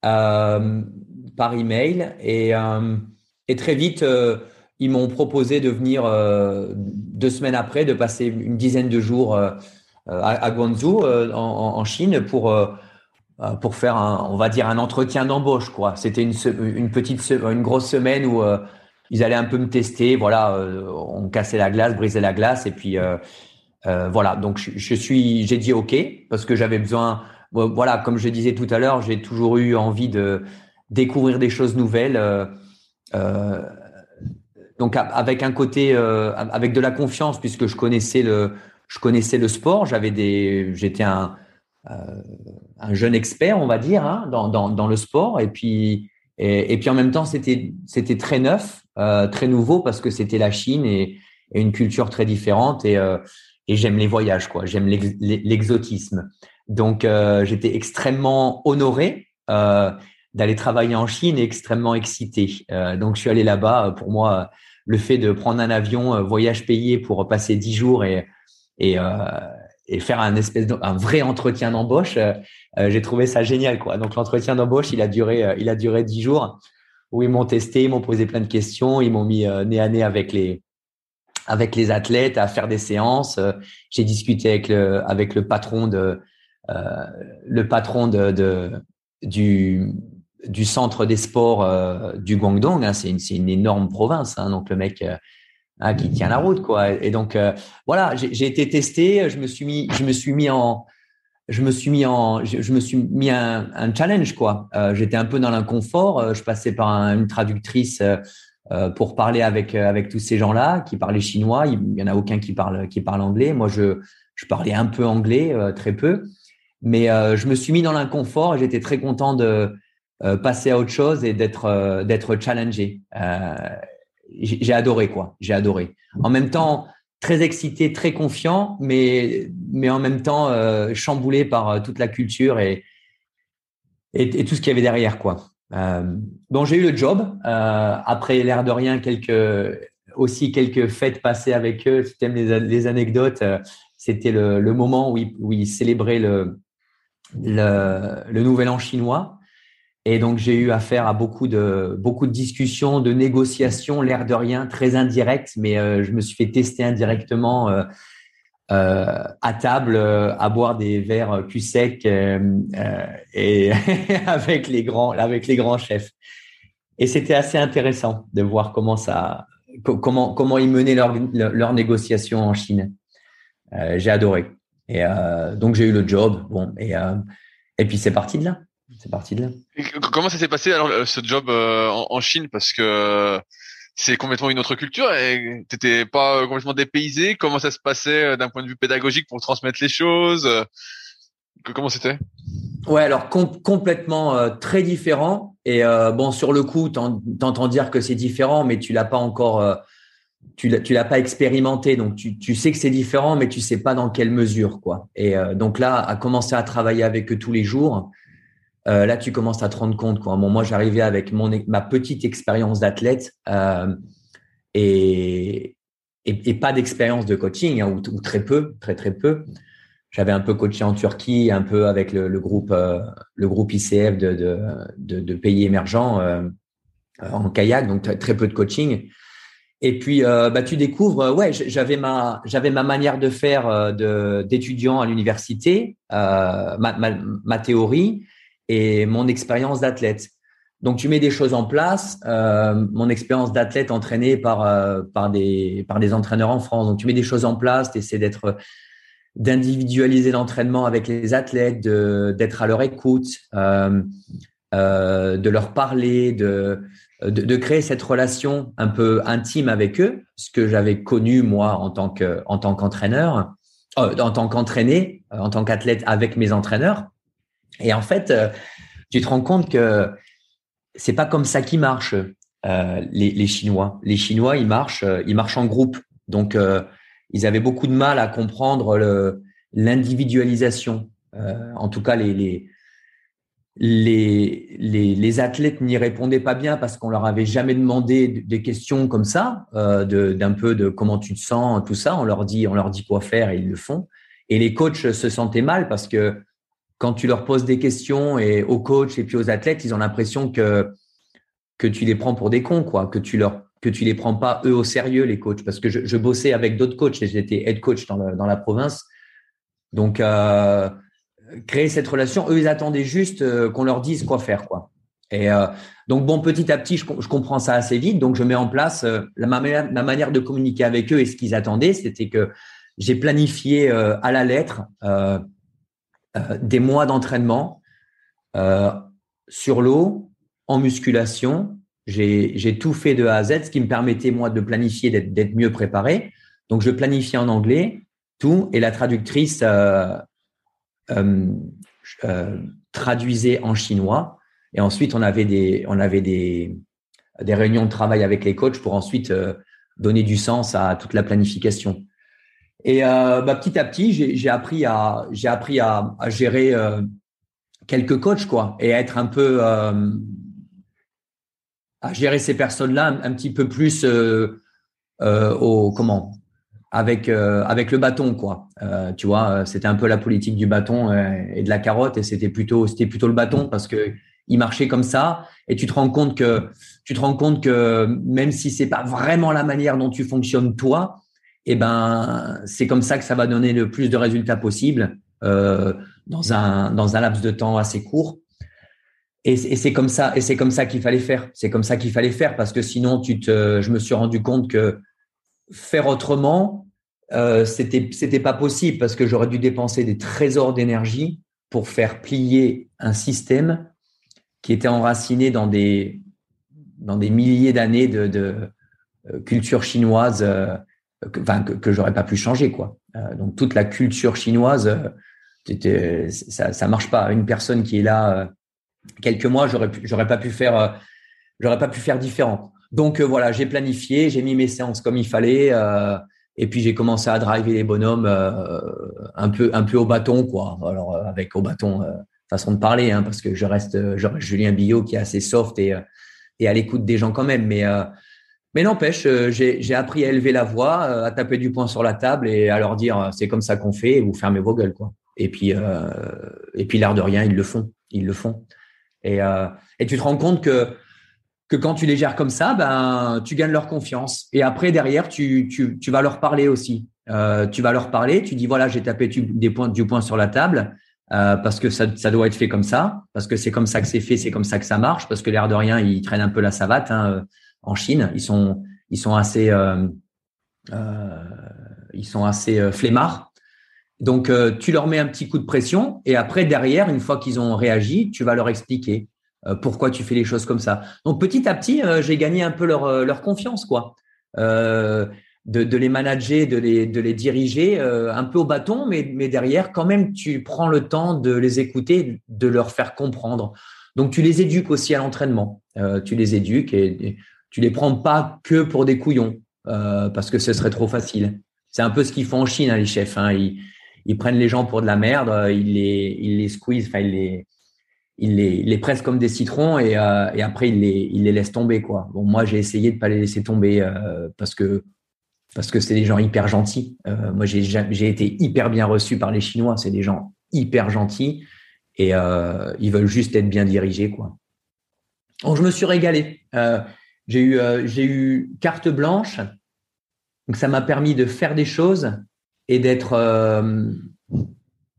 euh, par email et, euh, et très vite, ils m'ont proposé de venir deux semaines après, de passer une dizaine de jours à, Guangzhou en, Chine pour pour faire un, on va dire un entretien d'embauche. C'était une, petite une grosse semaine où ils allaient un peu me tester, voilà, euh, on cassait la glace, brisait la glace et puis voilà. Donc je, suis, j'ai dit ok parce que j'avais besoin, voilà, comme je disais tout à l'heure, j'ai toujours eu envie de découvrir des choses nouvelles. donc avec un côté, avec de la confiance puisque je connaissais le, je connaissais le sport, j'avais des, j'étais un euh, un jeune expert, on va dire, hein, dans, le sport. Et puis, et puis en même temps, c'était c'était très neuf, euh, très nouveau parce que c'était la Chine et, et, une culture très différente. Et, euh, et j'aime les voyages, quoi. J'aime l'exotisme. Donc, euh, j'étais extrêmement honoré euh, d'aller travailler en Chine et extrêmement excité. Euh, donc, je suis allé là-bas. Pour moi, le fait de prendre un avion, voyage payé pour passer dix jours et, et, et faire un espèce de, un vrai entretien d'embauche, euh, j'ai trouvé ça génial quoi. Donc l'entretien d'embauche, il a duré il a duré dix jours où ils m'ont testé, ils m'ont posé plein de questions, ils m'ont mis nez à nez avec les avec les athlètes à faire des séances. j'ai discuté avec le avec le patron de le patron de, de, du du centre des sports du Guangdong. Hein, c'est une, une énorme province, hein, donc le mec Hein, qui tient la route, quoi. Et donc euh, voilà, j'ai été testé, je me suis mis, je me suis mis en, je me suis mis en, je, me suis mis un, challenge, quoi. Euh, J'étais un peu dans l'inconfort. Euh, je passais par une traductrice euh, pour parler avec avec tous ces gens-là qui parlaient chinois. Il y en a aucun qui parle qui parle anglais. Moi, je je parlais un peu anglais, très peu, mais je me suis mis dans l'inconfort. J'étais très content de passer à autre chose et d'être d'être challengé. J'ai adoré quoi. J'ai adoré. En même temps, très excité, très confiant, mais mais en même temps euh, chamboulé par euh, toute la culture et, et, tout ce qu'il y avait derrière quoi. Euh, bon, j'ai eu le job. Euh, après l'air de rien, quelques aussi quelques fêtes passées avec eux. Si tu aimes les, anecdotes, euh, c'était le, le, moment où ils, célébraient le, le nouvel an chinois. Et donc, j'ai eu affaire à beaucoup de, beaucoup de discussions, de négociations, l'air de rien, très indirectes, mais euh, je me suis fait tester indirectement euh, euh, à table, à boire des verres cul sec et (laughs) avec les grands, avec les grands chefs. Et c'était assez intéressant de voir comment ça, comment, comment ils menaient leurs leur négociations en Chine. j'ai adoré. Et donc, j'ai eu le job. Bon, et, et puis c'est parti de là c'est parti de là. comment ça s'est passé alors ce job euh, en, Chine? Parce que euh, c'est complètement une autre culture et t'étais pas euh, complètement dépaysé. Comment ça se passait d'un point de vue pédagogique pour transmettre les choses? Comment c'était? Ouais, alors complètement très différent. Et bon, sur le coup, t'entends dire que c'est différent, mais tu l'as pas encore, tu l'as, pas expérimenté, donc tu, sais que c'est différent, mais tu sais pas dans quelle mesure, quoi. Et euh, donc là, à commencer à travailler avec eux tous les jours, euh, là, tu commences à te rendre compte, quoi. moi, j'arrivais avec mon ma petite expérience d'athlète euh, et, et, pas d'expérience de coaching, hein, ou, très peu, très très peu. J'avais un peu coaché en Turquie, un peu avec le, groupe le groupe ICF de, de, pays émergents en kayak, donc très peu de coaching. Et puis, euh, bah, tu découvres, euh, ouais, j'avais ma, j'avais ma manière de faire euh, d'étudiant à l'université, ma, ma, théorie et mon expérience d'athlète. Donc, tu mets des choses en place. mon expérience d'athlète entraînée par par des par des entraîneurs en France. Donc, tu mets des choses en place. Tu essaies d'être d'individualiser l'entraînement avec les athlètes, de, d'être à leur écoute, de leur parler, de de, créer cette relation un peu intime avec eux, ce que j'avais connu moi en tant que en tant qu'entraîneur, euh, en tant qu'entraîné, euh, en tant qu'athlète avec mes entraîneurs. Et en fait, euh, tu te rends compte que c'est pas comme ça qu'ils marchent les, Chinois. Les Chinois, ils marchent, ils marchent en groupe. Donc, ils avaient beaucoup de mal à comprendre l'individualisation. en tout cas, les les, les, les athlètes n'y répondaient pas bien parce qu'on leur avait jamais demandé des questions comme ça, euh, d'un peu de comment tu te sens, tout ça. On leur dit, on leur dit quoi faire et ils le font. Et les coachs se sentaient mal parce que quand tu leur poses des questions et aux coachs et puis aux athlètes, ils ont l'impression que que tu les prends pour des cons, quoi, que tu leur que tu les prends pas eux au sérieux les coachs. Parce que je, bossais avec d'autres coachs et j'étais head coach dans, dans la province. Donc euh, créer cette relation. Eux, ils attendaient juste euh, qu'on leur dise quoi faire, quoi. Et euh, donc bon, petit à petit, je, comprends ça assez vite. Donc je mets en place la, ma, manière de communiquer avec eux et ce qu'ils attendaient, c'était que j'ai planifié à la lettre des mois d'entraînement sur l'eau, en musculation. J'ai tout fait de A à Z, ce qui me permettait moi de planifier, d'être mieux préparé. Donc je planifiais en anglais tout et la traductrice euh, euh, traduisait en chinois. Et ensuite, on avait des, on avait des, des réunions de travail avec les coachs pour ensuite euh, donner du sens à toute la planification. Et bah, petit à petit, j'ai appris à, j'ai appris à, gérer quelques coachs, quoi, et à être un peu, à gérer ces personnes-là un, un, petit peu plus au, comment, avec euh, avec le bâton quoi. Euh, tu vois, euh, c'était un peu la politique du bâton et de la carotte et c'était plutôt c'était plutôt le bâton parce que il marchait comme ça et tu te rends compte que tu te rends compte que même si c'est pas vraiment la manière dont tu fonctionnes toi, eh ben c'est comme ça que ça va donner le plus de résultats possible euh, dans un dans un laps de temps assez court. Et, c'est comme ça et c'est comme ça qu'il fallait faire. C'est comme ça qu'il fallait faire parce que sinon tu te je me suis rendu compte que faire autrement, euh, c'était c'était pas possible parce que j'aurais dû dépenser des trésors d'énergie pour faire plier un système qui était enraciné dans des dans des milliers d'années de, de euh, culture chinoise euh, que, j'aurais pas pu changer quoi. Euh, donc toute la culture chinoise, ça ça marche pas. Une personne qui est là quelques mois, j'aurais j'aurais pas pu faire j'aurais pas pu faire différent. Donc euh, voilà, j'ai planifié, j'ai mis mes séances comme il fallait, euh, et puis j'ai commencé à driver les bonhommes euh, un peu un peu au bâton quoi. Alors avec au bâton façon de parler, hein, parce que je reste, je Julien Billot qui est assez soft et et à l'écoute des gens quand même, mais mais n'empêche, j'ai appris à élever la voix, à taper du poing sur la table et à leur dire c'est comme ça qu'on fait, vous fermez vos gueules quoi. Et puis et puis l'air de rien, ils le font, ils le font. Et tu te rends compte que que quand tu les gères comme ça, ben, tu gagnes leur confiance. Et après, derrière, tu, tu, tu vas leur parler aussi. Euh, tu vas leur parler, tu dis, voilà, j'ai tapé des points, du point sur la table euh, parce que ça, ça doit être fait comme ça, parce que c'est comme ça que c'est fait, c'est comme ça que ça marche, parce que l'air de rien, ils traînent un peu la savate hein, euh, en Chine. Ils sont, ils sont assez, euh, euh ils sont assez euh, flemmards. Donc, tu leur mets un petit coup de pression et après, derrière, une fois qu'ils ont réagi, tu vas leur expliquer. Euh, pourquoi tu fais les choses comme ça. Donc petit à petit, euh, j'ai gagné un peu leur, euh, leur confiance, quoi. Euh, de, de, les manager, de les, de les diriger un peu au bâton, mais, mais derrière, quand même, tu prends le temps de les écouter, de leur faire comprendre. Donc tu les éduques aussi à l'entraînement. tu les éduques et, tu les prends pas que pour des couillons. parce que ce serait trop facile. C'est un peu ce qu'ils font en Chine, hein, les chefs. Hein. Ils, ils, prennent les gens pour de la merde, ils les, ils les squeeze, enfin, ils les, ils les, ils les pressent comme des citrons et, euh, et après ils les, ils les laissent tomber. Quoi. Bon, moi, j'ai essayé de pas les laisser tomber euh, parce que parce que c'est des gens hyper gentils. Euh, moi, j'ai, été hyper bien reçu par les Chinois. C'est des gens hyper gentils et euh, ils veulent juste être bien dirigés. Quoi. Donc, je me suis régalé. J'ai eu, euh, eu carte blanche donc ça m'a permis de faire des choses et d'être euh,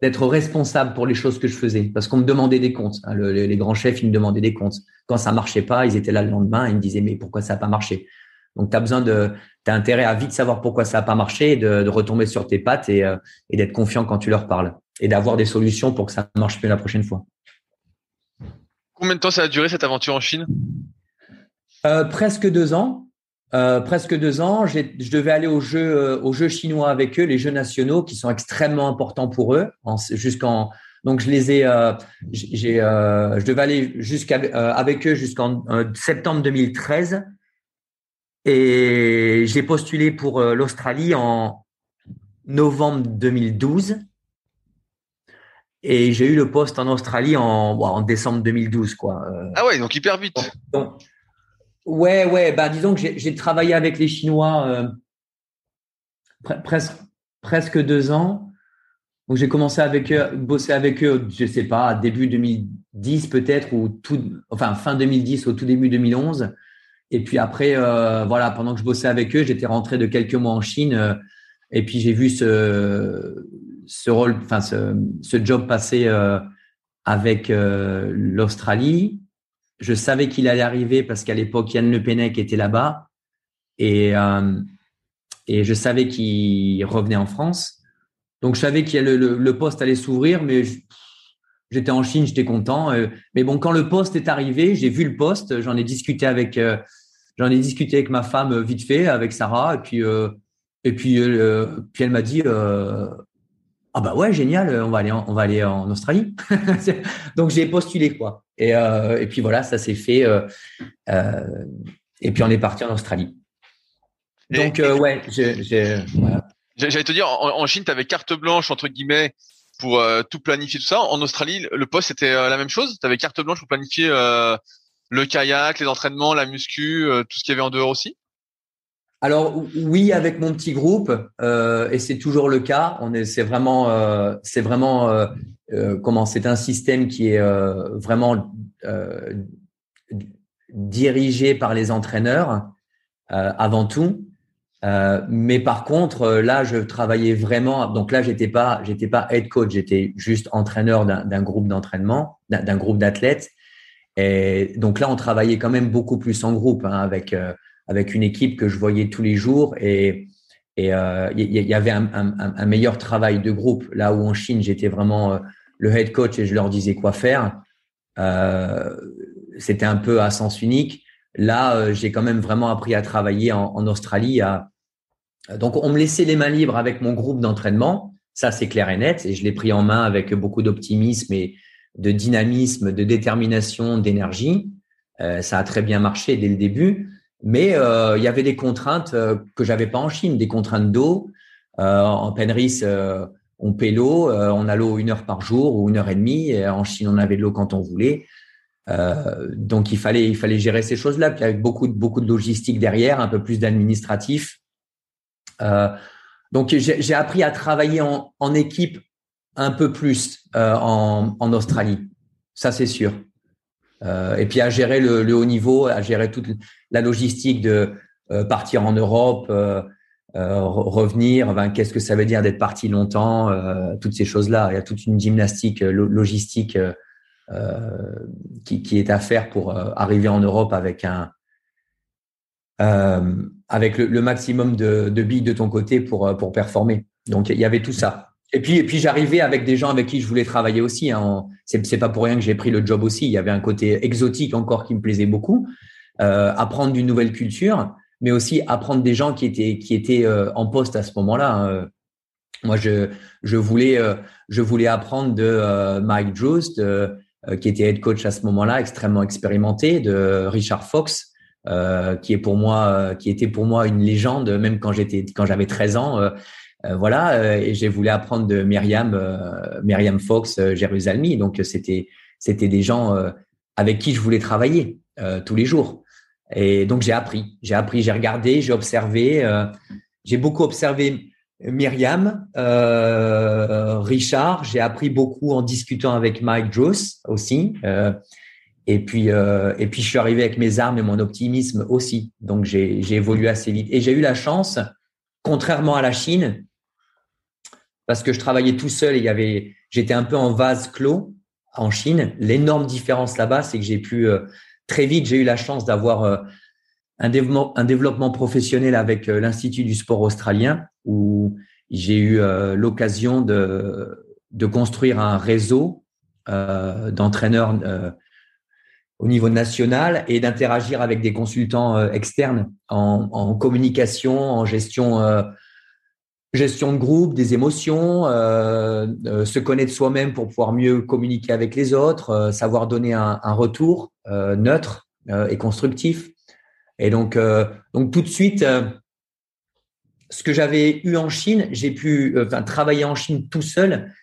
d'être responsable pour les choses que je faisais parce qu'on me demandait des comptes. Hein, les, grands chefs, ils me demandaient des comptes. Quand ça marchait pas, ils étaient là le lendemain et ils me disaient mais pourquoi ça n'a pas marché? Donc tu as besoin de tu as intérêt à vite savoir pourquoi ça n'a pas marché, de, de retomber sur tes pattes et, euh, et d'être confiant quand tu leur parles et d'avoir des solutions pour que ça marche mieux la prochaine fois. Combien de temps ça a duré cette aventure en Chine? Euh, Presque deux ans. Euh, presque deux ans, je devais aller aux jeux, euh, aux jeux chinois avec eux, les jeux nationaux qui sont extrêmement importants pour eux. Jusqu'en donc je les ai, euh, j'ai, je devais aller jusqu'à avec eux jusqu'en septembre 2013 et j'ai postulé pour l'Australie en novembre 2012 et j'ai eu le poste en Australie en, en décembre 2012 quoi. Ah ouais, donc hyper vite. Donc, Ouais, ouais, bah disons que j'ai travaillé avec les Chinois euh, presque presque deux ans. Donc j'ai commencé avec eux, bosser avec eux, je sais pas, début 2010 peut-être ou tout, enfin fin 2010 au tout début 2011. Et puis après, euh, voilà, pendant que je bossais avec eux, j'étais rentré de quelques mois en Chine euh, et puis j'ai vu ce ce rôle, enfin ce, ce job passer euh, avec euh, l'Australie je savais qu'il allait arriver parce qu'à l'époque, Yann Le Pennec était là-bas. Et, euh, et je savais qu'il revenait en France. Donc, je savais que le, le, poste allait s'ouvrir, mais j'étais en Chine, j'étais content. Euh, mais bon, quand le poste est arrivé, j'ai vu le poste, j'en ai discuté avec, euh, ai discuté avec ma femme vite fait, avec Sarah, et puis, et puis, puis elle m'a dit, ah bah ouais, génial, on va aller en, on va aller en Australie. (laughs) Donc j'ai postulé quoi. Et, euh, et puis voilà, ça s'est fait. Euh, euh, et puis on est parti en Australie. Donc ouais, j'ai. Voilà. J'allais te dire, en, Chine, tu avais carte blanche entre guillemets pour tout planifier tout ça. En Australie, le poste c'était la même chose? Tu avais carte blanche pour planifier le kayak, les entraînements, la muscu, tout ce qu'il y avait en dehors aussi? Alors oui, avec mon petit groupe, euh, et c'est toujours le cas. On est, c'est vraiment, euh, c'est vraiment euh, euh comment C'est un système qui est euh, vraiment euh, dirigé par les entraîneurs avant tout. mais par contre, là, je travaillais vraiment. Donc là, j'étais pas, j'étais pas head coach, j'étais juste entraîneur d'un, groupe d'entraînement, d'un, groupe d'athlètes. Et donc là, on travaillait quand même beaucoup plus en groupe hein, avec avec une équipe que je voyais tous les jours et et il euh, y, avait un, un, un, meilleur travail de groupe. Là où en Chine j'étais vraiment euh, le head coach et je leur disais quoi faire euh, c'était un peu à sens unique. Là euh, j'ai quand même vraiment appris à travailler en, en, Australie à donc on me laissait les mains libres avec mon groupe d'entraînement. Ça c'est clair et net. Et je l'ai pris en main avec beaucoup d'optimisme et de dynamisme de détermination d'énergie. Euh, ça a très bien marché dès le début mais euh, il y avait des contraintes euh, que j'avais pas en Chine, des contraintes d'eau. Euh, en Penrith, on paie l'eau, on a l'eau une heure par jour ou une heure et demie. En Chine, on avait de l'eau quand on voulait. donc il fallait il fallait gérer ces choses-là, puis avec beaucoup beaucoup de logistique derrière, un peu plus d'administratif. donc j'ai appris à travailler en, en, équipe un peu plus en, en Australie, ça c'est sûr. Euh, et puis à gérer le, haut niveau, à gérer toute la logistique de euh, partir en Europe, euh, revenir. Qu'est-ce que ça veut dire d'être parti longtemps Toutes ces choses-là. Il y a toute une gymnastique logistique qui, est à faire pour arriver en Europe avec un avec le, le maximum de, de billes de ton côté pour pour performer. Donc il y avait tout ça. Et puis, et puis j'arrivais avec des gens avec qui je voulais travailler aussi. Hein. C'est, pas pour rien que j'ai pris le job aussi. Il y avait un côté exotique encore qui me plaisait beaucoup. Euh, apprendre d'une nouvelle culture, mais aussi apprendre des gens qui étaient qui étaient euh, en poste à ce moment-là. Hein. Moi, je je voulais euh, je voulais apprendre de euh, Mike Drews, qui était head coach à ce moment-là, extrêmement expérimenté, de Richard Fox, qui est pour moi, qui était pour moi une légende, même quand j'étais, quand j'avais 13 ans. Voilà, et j'ai voulu apprendre de Myriam, Myriam Fox, Jérusalem. Donc c'était, c'était des gens avec qui je voulais travailler tous les jours. Et donc j'ai appris, j'ai appris, j'ai regardé, j'ai observé, j'ai beaucoup observé Myriam, euh, Richard, j'ai appris beaucoup en discutant avec Mike Joss aussi. Euh, et puis, euh, et puis, je suis arrivé avec mes armes et mon optimisme aussi. Donc, j'ai évolué assez vite. Et j'ai eu la chance, contrairement à la Chine, parce que je travaillais tout seul et il y avait, j'étais un peu en vase clos en Chine. L'énorme différence là-bas, c'est que j'ai pu très vite, j'ai eu la chance d'avoir un développement, un développement professionnel avec euh, l'Institut du sport australien où j'ai eu euh, l'occasion de, de construire un réseau euh, d'entraîneurs au niveau national et d'interagir avec des consultants externes en, en, communication, en gestion, gestion de groupe, des émotions, se connaître soi-même pour pouvoir mieux communiquer avec les autres, savoir donner un, retour neutre et constructif. Et donc, euh, donc tout de suite, euh, ce que j'avais eu en Chine, j'ai pu euh, travailler en Chine tout seul.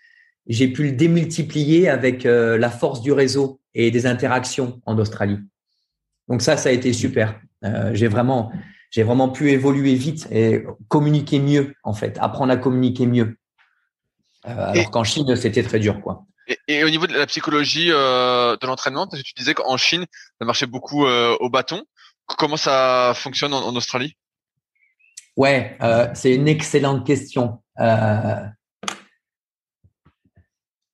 J'ai pu le démultiplier avec la force du réseau et des interactions en Australie. Donc ça, ça a été super. j'ai vraiment, j'ai vraiment pu évoluer vite et communiquer mieux en fait, apprendre à communiquer mieux. alors qu'en Chine, c'était très dur, quoi. Et, au niveau de la psychologie de l'entraînement, parce que tu disais qu'en Chine, ça marchait beaucoup au bâton. Comment ça fonctionne en, Australie? Ouais, euh, c'est une excellente question. Euh,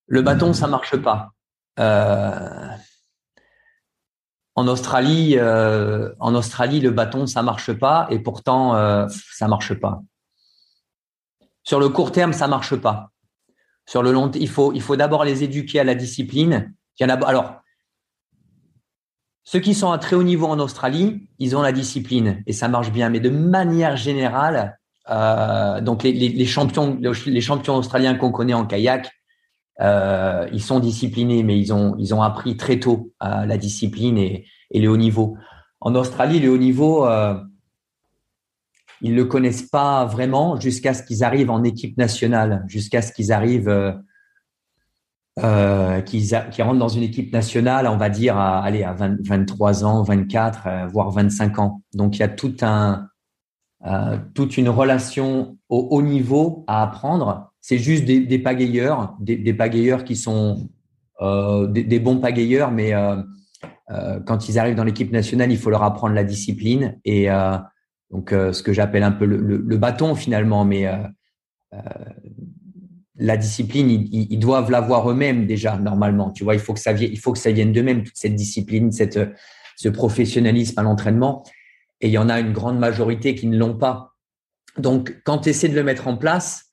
le bâton, ça marche pas. Euh, en Australie, en Australie, le bâton, ça marche pas, et pourtant, ça marche pas. Sur le court terme, ça marche pas. Sur le long, il faut, il faut d'abord les éduquer à la discipline. Alors, ceux qui sont à très haut niveau en Australie, ils ont la discipline et ça marche bien. Mais de manière générale, euh, donc les, champions, les champions australiens qu'on connaît en kayak, euh, ils sont disciplinés, mais ils ont ils ont appris très tôt euh, la discipline et, et le haut niveau. En Australie, le haut niveau, euh, ils le connaissent pas vraiment jusqu'à ce qu'ils arrivent en équipe nationale, jusqu'à ce qu'ils arrivent euh, euh, qui, qui rentrent dans une équipe nationale, on va dire, à, allez, à 23 ans, 24, euh, voire 25 ans. Donc, il y a tout un, euh, toute une relation au haut niveau à apprendre. C'est juste des, pagayeurs, des, pagayeurs qui sont euh, des, bons pagayeurs, mais euh, quand ils arrivent dans l'équipe nationale, il faut leur apprendre la discipline et donc ce que j'appelle un peu le, bâton finalement, mais la discipline, ils, doivent l'avoir eux-mêmes déjà normalement. Tu vois, il faut que ça vienne, il faut que ça vienne d'eux-mêmes toute cette discipline, ce professionnalisme à l'entraînement. Et il y en a une grande majorité qui ne l'ont pas. Donc, quand tu essaies de le mettre en place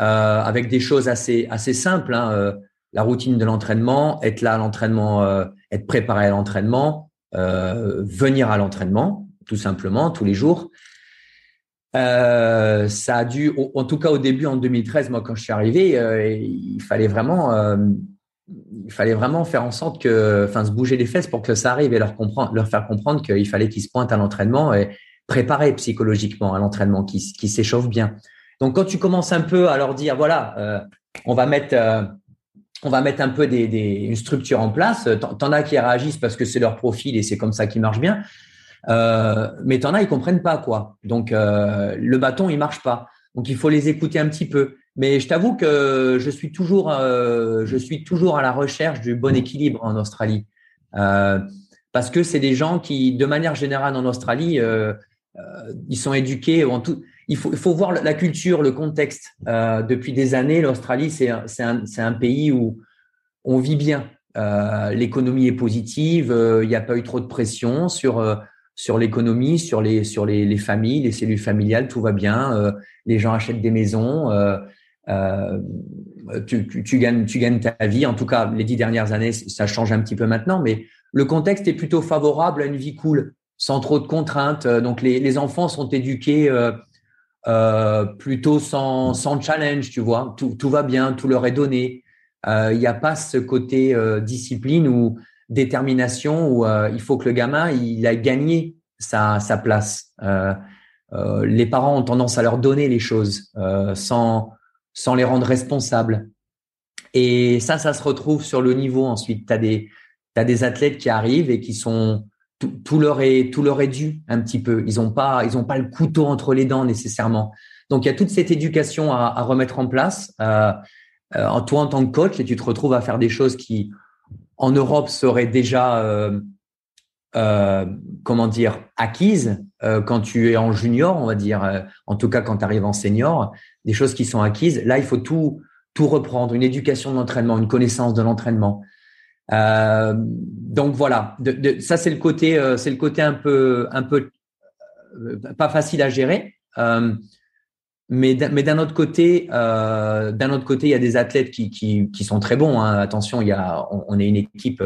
euh, avec des choses assez assez simples, hein, euh, la routine de l'entraînement, être là à l'entraînement, euh, être préparé à l'entraînement, venir à l'entraînement, tout simplement tous les jours. Ça a dû, en tout cas au début en 2013, moi quand je suis arrivé, il fallait vraiment, il fallait vraiment faire en sorte que, enfin, se bouger les fesses pour que ça arrive et leur comprendre, leur faire comprendre qu'il fallait qu'ils se pointent à l'entraînement et préparer psychologiquement à l'entraînement, qui, qui s'échauffent bien. Donc quand tu commences un peu à leur dire, voilà, on va mettre on va mettre un peu des, une structure en place. T'en as qui réagissent parce que c'est leur profil et c'est comme ça qui marche bien. Euh, mais t'en as, ils comprennent pas quoi. Donc euh, le bâton, il marche pas. Donc il faut les écouter un petit peu. Mais je t'avoue que je suis toujours, euh, je suis toujours à la recherche du bon équilibre en Australie, euh, parce que c'est des gens qui, de manière générale en Australie, euh, ils sont éduqués en. Il faut, il faut voir la culture, le contexte. depuis des années, l'Australie, c'est un, un, pays où on vit bien. L'économie est positive, il n'y a pas eu trop de pression sur sur l'économie, sur les sur les, les, familles, les cellules familiales, tout va bien. Les gens achètent des maisons. Euh, tu, gagnes ta vie. En tout cas, les dix dernières années, ça change un petit peu maintenant, mais le contexte est plutôt favorable à une vie cool, sans trop de contraintes. Donc les, enfants sont éduqués euh, plutôt sans challenge, tu vois. Tout, va bien, tout leur est donné. Il n'y a pas ce côté discipline où détermination où euh, il faut que le gamin il a gagné sa, sa place. Euh, euh, les parents ont tendance à leur donner les choses euh, sans, sans les rendre responsables. Et ça, ça se retrouve sur le niveau ensuite. Tu as des, des athlètes qui arrivent et qui sont tout, leur est tout leur est dû un petit peu. Ils ont pas pas le couteau entre les dents nécessairement. Donc il y a toute cette éducation à, à remettre en place. Euh, euh, toi en tant que coach, et tu te retrouves à faire des choses qui en Europe seraient déjà euh, euh, comment dire acquises euh, quand tu es en junior, on va dire. Euh, en tout cas quand tu arrives en senior, des choses qui sont acquises. Là, il faut tout tout reprendre, une éducation de l'entraînement, une connaissance de l'entraînement. Donc voilà, ça c'est le côté, c'est le côté un peu, un peu pas facile à gérer. Mais d'un autre côté, d'un autre côté, il y a des athlètes qui qui, sont très bons. Hein. Attention, il y a, on, est une équipe,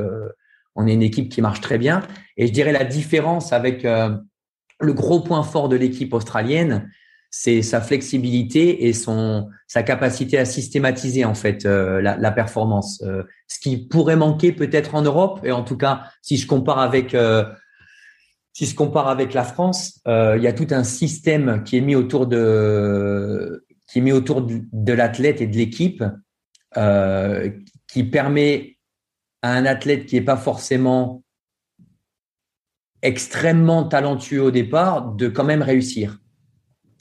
on est une équipe qui marche très bien. Et je dirais la différence avec le gros point fort de l'équipe australienne, c'est sa flexibilité et sa capacité à systématiser en fait euh, la, performance. Euh, ce qui pourrait manquer peut-être en Europe et en tout cas si je compare avec euh, la France, il y a tout un système qui est mis autour de l'athlète et de l'équipe qui permet à un athlète qui est pas forcément extrêmement talentueux au départ de quand même réussir.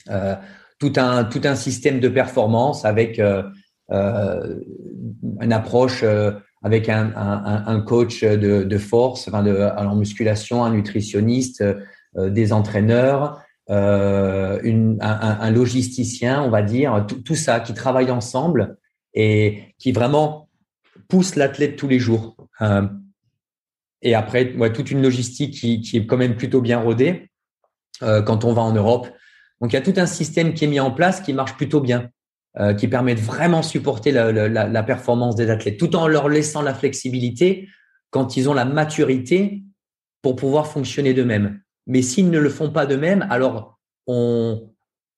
Euh, tout un tout un système de performance avec euh, euh, une approche avec un, un, coach de, de force, enfin de, en musculation, un nutritionniste, des entraîneurs, un, un, logisticien, on va dire, tout, tout, ça qui travaille ensemble et qui vraiment pousse l'athlète tous les jours. et après, ouais, toute une logistique qui, est quand même plutôt bien rodée quand on va en Europe. Donc, il y a tout un système qui est mis en place qui marche plutôt bien, euh, qui permet de vraiment supporter la, performance des athlètes, tout en leur laissant la flexibilité quand ils ont la maturité pour pouvoir fonctionner d'eux-mêmes. Mais s'ils ne le font pas d'eux-mêmes, alors on,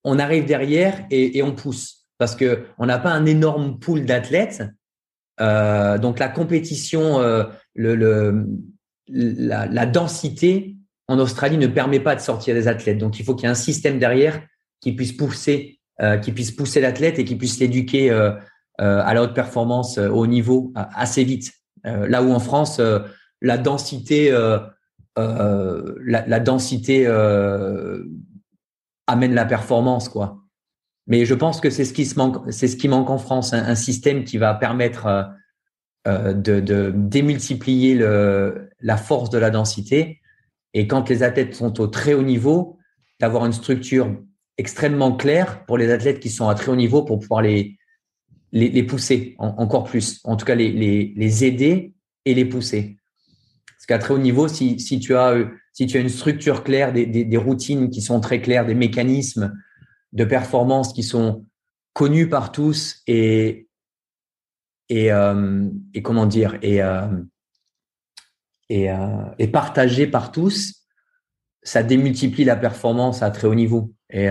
on arrive derrière et, et on pousse parce que on n'a pas un énorme pool d'athlètes. Euh, donc la compétition, euh, le, le la, la, densité en Australie ne permet pas de sortir des athlètes. Donc, il faut qu'il y ait un système derrière qui puisse pousser, euh, qui puisse pousser l'athlète et qui puisse l'éduquer euh, euh, à la haute performance, euh, au niveau assez vite. Là où en France, la densité, la, la, densité amène la performance, quoi. Mais je pense que c'est ce qui se manque, c'est ce qui manque en France, un, système qui va permettre de, de démultiplier la force de la densité et quand les athlètes sont au très haut niveau, d'avoir une structure extrêmement claire pour les athlètes qui sont à très haut niveau pour pouvoir les, les, pousser en, encore plus. En tout cas, les, les, aider et les pousser. Parce qu'à très haut niveau, si, si, tu as, si tu as une structure claire, des, des routines qui sont très claires, des mécanismes de performance qui sont connus par tous et, et, euh, comment dire, et, euh, euh, et partagé par tous, ça démultiplie la performance à très haut niveau. Et,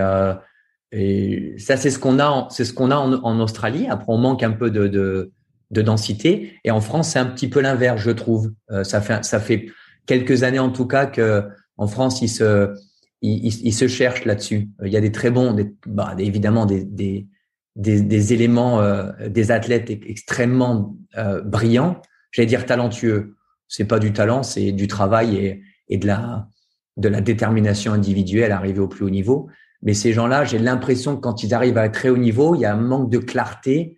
ça, c'est ce qu'on a, c'est ce qu'on a en, Australie. Après, on manque un peu de, de, de densité. Et en France, c'est un petit peu l'inverse, je trouve. Ça fait, ça fait quelques années en tout cas que en France, ils se, ils, se cherchent là-dessus. Il y a des très bons, des, bah, évidemment des, des, des, des éléments, euh, des athlètes extrêmement euh, brillants. J'allais dire talentueux c'est pas du talent, c'est du travail et, et, de la de la détermination individuelle à arriver au plus haut niveau. Mais ces gens-là, j'ai l'impression que quand ils arrivent à très haut niveau, il y a un manque de clarté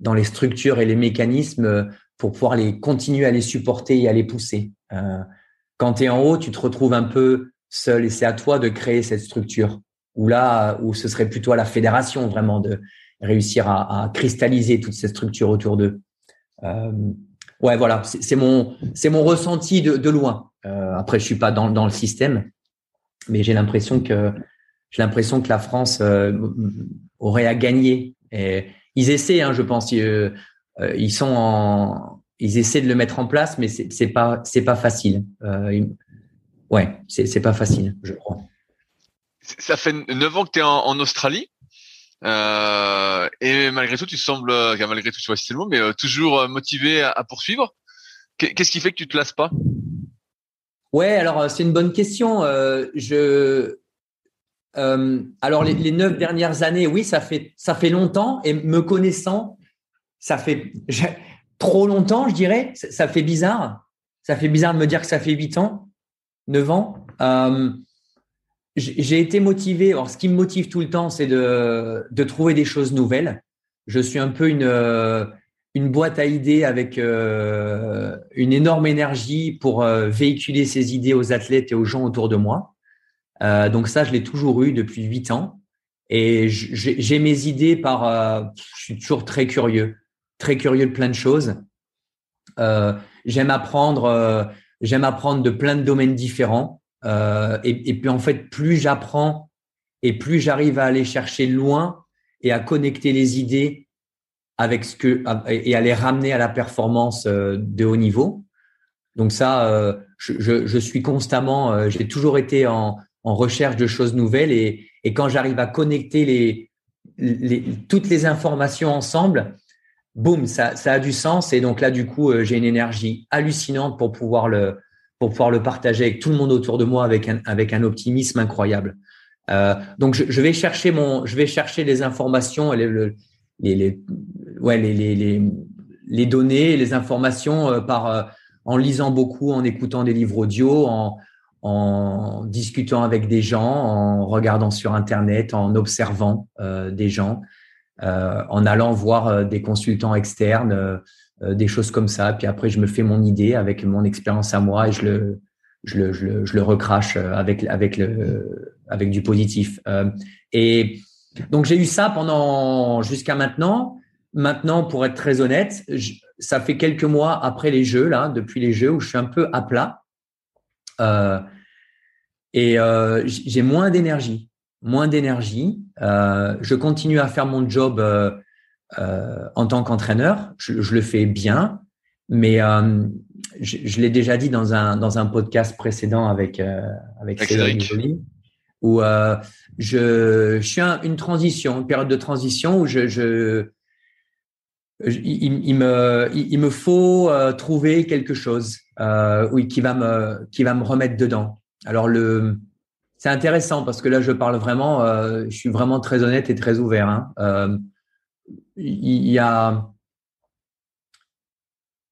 dans les structures et les mécanismes pour pouvoir les continuer à les supporter et à les pousser. Euh, quand tu es en haut, tu te retrouves un peu seul et c'est à toi de créer cette structure. Ou là, où ce serait plutôt à la fédération vraiment de réussir à, à cristalliser toutes ces structures autour d'eux. Euh, ouais, voilà, c'est mon, c'est mon ressenti de, de loin. Euh, après, je suis pas dans, dans le système, mais j'ai l'impression que j'ai l'impression que la France euh, aurait à gagner. Et ils essaient, hein, je pense. Ils, euh, ils sont en, ils essaient de le mettre en place, mais c'est pas, c'est pas facile. Euh, ouais, c'est pas facile, je crois. Ça fait neuf ans que tu es en, en Australie. Euh, et malgré tout, tu sembles, malgré tout, tu vois si c'est le mot, mais euh, toujours euh, motivé à, à poursuivre. Qu'est-ce qui fait que tu te lasses pas? Ouais, alors c'est une bonne question. je alors les, neuf dernières années, oui, ça fait ça fait longtemps et me connaissant, ça fait (laughs) trop longtemps, je dirais. Ça fait bizarre. Ça fait bizarre de me dire que ça fait huit ans, neuf ans. j'ai été motivé. Alors, ce qui me motive tout le temps, c'est de, trouver des choses nouvelles. Je suis un peu une, une boîte à idées avec euh, une énorme énergie pour euh, véhiculer ces idées aux athlètes et aux gens autour de moi. Euh, donc ça, je l'ai toujours eu depuis huit ans. Et j'ai mes idées par... je suis toujours très curieux, très curieux de plein de choses. j'aime apprendre, j'aime apprendre de plein de domaines différents. Et, et, puis en fait, plus j'apprends et plus j'arrive à aller chercher loin et à connecter les idées avec ce que et à les ramener à la performance euh, de haut niveau. Donc ça, euh, je, suis constamment, euh, j'ai toujours été en, recherche de choses nouvelles et, quand j'arrive à connecter les, toutes les informations ensemble, boum, ça, ça a du sens et donc là du coup j'ai une énergie hallucinante pour pouvoir le pour pouvoir le partager avec tout le monde autour de moi avec un avec un optimisme incroyable. Euh, donc je, vais chercher mon, je vais chercher les informations, les, le, les, ouais, les, les, les, données, les informations euh, par, euh, en lisant beaucoup, en écoutant des livres audio, en, en discutant avec des gens, en regardant sur Internet, en observant euh, des gens, euh, en allant voir des consultants externes, des choses comme ça. Puis après, je me fais mon idée avec mon expérience à moi et je le, je le, je le, je le recrache avec, avec, le, avec du positif. et donc j'ai eu ça pendant jusqu'à maintenant. Maintenant, pour être très honnête, ça fait quelques mois après les Jeux, là, depuis les Jeux, où je suis un peu à plat. Euh, et euh, j'ai moins d'énergie, moins d'énergie. Euh, je continue à faire mon job en tant qu'entraîneur. Je, le fais bien, mais je, l'ai déjà dit dans un dans un podcast précédent avec avec Cédric où je, je suis une transition, une période de transition où je, il, me, il, me faut euh, trouver quelque chose, euh, oui, qui va me, qui va me remettre dedans. Alors le, c'est intéressant parce que là, je parle vraiment, euh, je suis vraiment très honnête et très ouvert. Hein. Euh, il y a,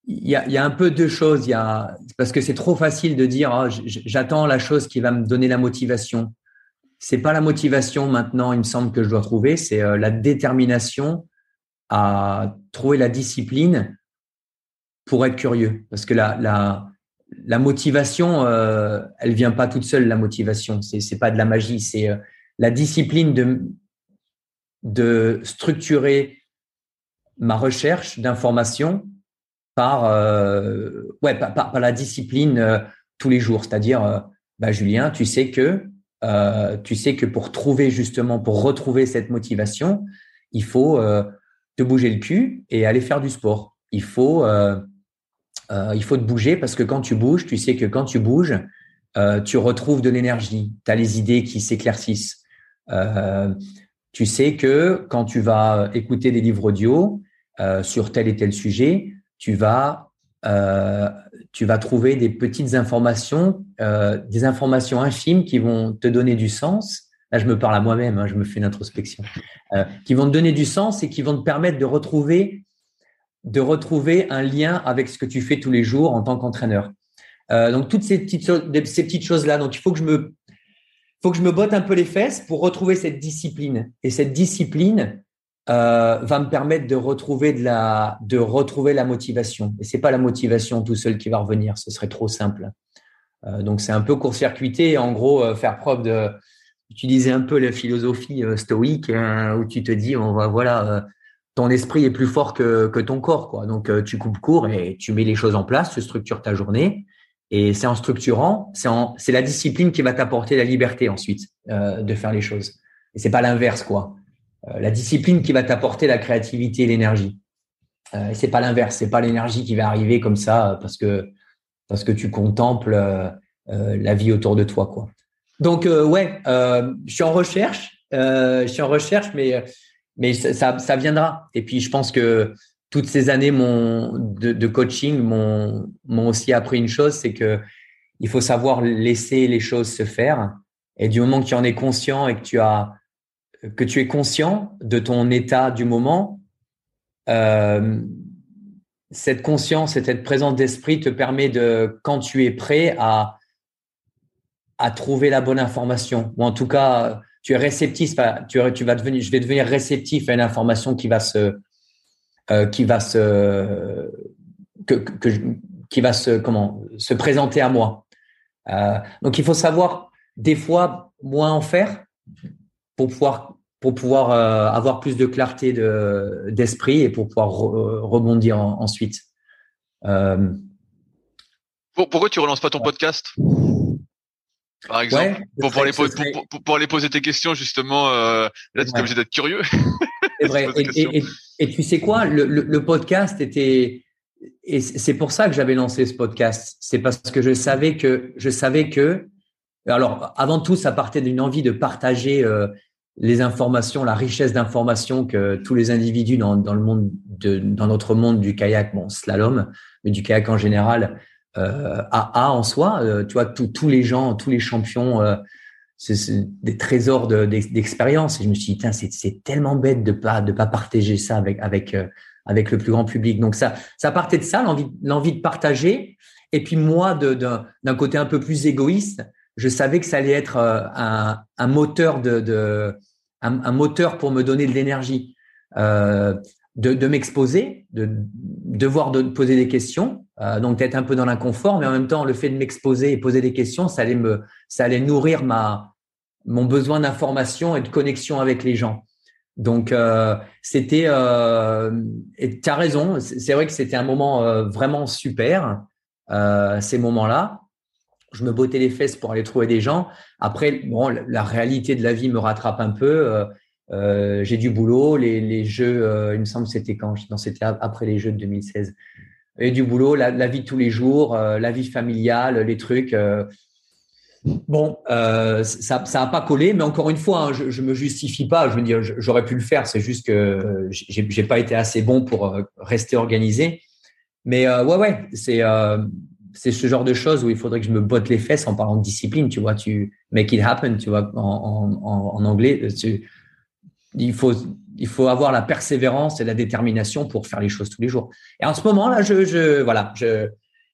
il y, a, un peu deux choses. Il y a, parce que c'est trop facile de dire, oh, j'attends la chose qui va me donner la motivation c'est pas la motivation maintenant, il me semble que je dois trouver, c'est euh, la détermination à trouver la discipline pour être curieux. Parce que la, la, la motivation, euh, elle vient pas toute seule, la motivation. C'est, c'est pas de la magie, c'est euh, la discipline de, structurer ma recherche d'informations par, euh, ouais, par, la discipline tous les jours. C'est-à-dire, bah, Julien, tu sais que euh, tu sais que pour trouver justement, pour retrouver cette motivation, il faut euh, te bouger le cul et aller faire du sport. Il faut, euh, il faut te bouger parce que quand tu bouges, tu sais que quand tu bouges, tu retrouves de l'énergie. Tu as les idées qui s'éclaircissent. tu sais que quand tu vas écouter des livres audio sur tel et tel sujet, tu vas tu vas trouver des petites informations, euh, des informations infimes qui vont te donner du sens. Là, je me parle à moi-même, hein, je me fais une introspection, euh, qui vont te donner du sens et qui vont te permettre de retrouver, de retrouver un lien avec ce que tu fais tous les jours en tant qu'entraîneur. Euh, donc toutes ces petites, ces petites choses-là. Donc il faut que je me, faut que je me botte un peu les fesses pour retrouver cette discipline. Et cette discipline, euh, va me permettre de retrouver de la de retrouver la motivation. Et c'est pas la motivation tout seul qui va revenir, ce serait trop simple. Euh, donc c'est un peu court-circuité, en gros faire preuve de utiliser un peu la philosophie stoïque hein, où tu te dis on va voilà ton esprit est plus fort que, que ton corps quoi. Donc tu coupes court et tu mets les choses en place, tu structures ta journée et c'est en structurant, c'est en c'est la discipline qui va t'apporter la liberté ensuite de faire les choses. Et c'est pas l'inverse quoi. Euh, la discipline qui va t'apporter la créativité et l'énergie. Euh, c'est pas l'inverse, c'est pas l'énergie qui va arriver comme ça euh, parce que parce que tu contemples euh, la vie autour de toi, quoi. Donc ouais, je suis en recherche, je suis en recherche, mais mais ça, ça viendra. Et puis je pense que toutes ces années de, coaching m'ont m'ont aussi appris une chose, c'est que il faut savoir laisser les choses se faire. Et du moment que tu en es conscient et que tu as que tu es conscient de ton état du moment, euh, cette conscience et cette présence d'esprit te permet de, quand tu es prêt à, à trouver la bonne information, ou en tout cas, tu es réceptif, tu, tu vas devenir, je vais devenir réceptif à une information qui va se, euh, qui va se, que, que, qui va se, comment, se présenter à moi. Euh, donc, il faut savoir des fois moins en faire pour pouvoir pour pouvoir euh, avoir plus de clarté de, d'esprit et pour pouvoir rebondir ensuite. Pourquoi tu relances pas ton podcast? Par exemple, pour, pour, aller, pour, pour, aller poser tes questions, justement, euh, là, tu es obligé d'être curieux. (laughs) C'est vrai. et, et, et, tu sais quoi, le, le, le podcast était, et c'est pour ça que j'avais lancé ce podcast. C'est parce que je savais que, je savais que, alors, avant tout, ça partait d'une envie de partager euh, les informations, la richesse d'informations que tous les individus dans, dans le monde, de, dans notre monde du kayak, bon, slalom, mais du kayak en général, euh, a, a en soi. Euh, tu vois, tous les gens, tous les champions, euh, c'est des trésors d'expérience. De, et je me suis dit, c'est tellement bête de pas de pas partager ça avec avec euh, avec le plus grand public. Donc ça, ça partait de ça, l'envie de partager. Et puis moi, d'un côté un peu plus égoïste, je savais que ça allait être euh, un, un moteur de, de un, moteur pour me donner de l'énergie, euh, de, m'exposer, de devoir de poser des questions, euh, donc d'être un peu dans l'inconfort, mais en même temps le fait de m'exposer et poser des questions, ça allait me, ça allait nourrir ma mon besoin d'information et de connexion avec les gens. Donc euh, c'était euh, tu as raison, c'est vrai que c'était un moment euh, vraiment super euh, ces moments-là je me bottais les fesses pour aller trouver des gens. Après, bon, la réalité de la vie me rattrape un peu. Euh, euh, j'ai du boulot, les, jeux, euh, il me semble que c'était quand Non, c'était après les jeux de 2016. Et du boulot, la, vie de tous les jours, la vie familiale, les trucs. Bon, euh, ça ça a pas collé, mais encore une fois, hein, je, je me justifie pas. Je veux dire, j'aurais pu le faire. C'est juste que j'ai j'ai pas été assez bon pour rester organisé. Mais euh, ouais, ouais, c'est c'est ce genre de choses où il faudrait que je me botte les fesses en parlant de discipline, tu vois, tu make it happen, tu vois, en, en, en anglais. Tu, il faut, il faut avoir la persévérance et la détermination pour faire les choses tous les jours. Et en ce moment-là, je, je, voilà, je,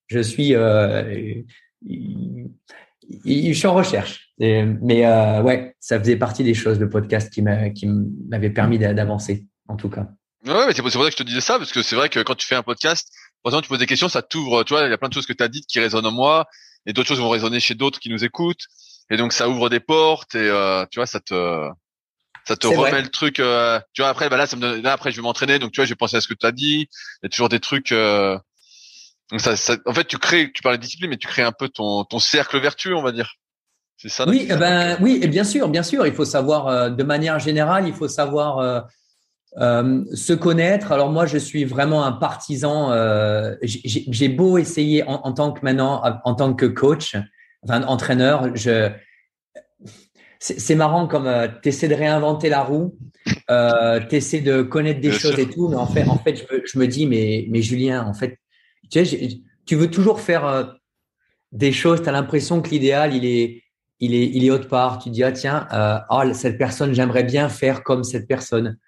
je suis, euh, je suis en recherche. mais euh, ouais, ça faisait partie des choses, le podcast qui m'avait permis d'avancer, en tout cas. Ouais, mais c'est pour ça que je te disais ça, parce que c'est vrai que quand tu fais un podcast, Pourtant, tu poses des questions, ça t'ouvre. Tu vois, il y a plein de choses que tu as dites qui résonnent en moi, et d'autres choses vont résonner chez d'autres qui nous écoutent. Et donc, ça ouvre des portes, et euh, tu vois, ça te ça te remet le truc. Euh, tu vois, après, bah là, ça me donne, là, après, je vais m'entraîner. Donc, tu vois, j'ai pensé à ce que tu as dit. Il y a toujours des trucs. Euh, donc, ça, ça, en fait, tu crées. Tu parles de discipline, mais tu crées un peu ton ton cercle vertueux, on va dire. C'est ça. Oui, eh ben, oui, et bien sûr, bien sûr. Il faut savoir, euh, de manière générale, il faut savoir euh, se connaître. Alors moi, je suis vraiment un partisan. Euh, J'ai beau essayer en, en, tant que maintenant, en tant que coach, enfin entraîneur, je c'est marrant comme euh, tu essaies de réinventer la roue, euh, tu essaies de connaître des choses et tout, mais en fait, en fait, je me, je me dis, mais, mais Julien, en fait, tu, sais, tu veux toujours faire euh, des choses, tu as l'impression que l'idéal, il est, il est, il est autre part. Tu dis, ah tiens, oh, cette personne, j'aimerais bien faire comme cette personne.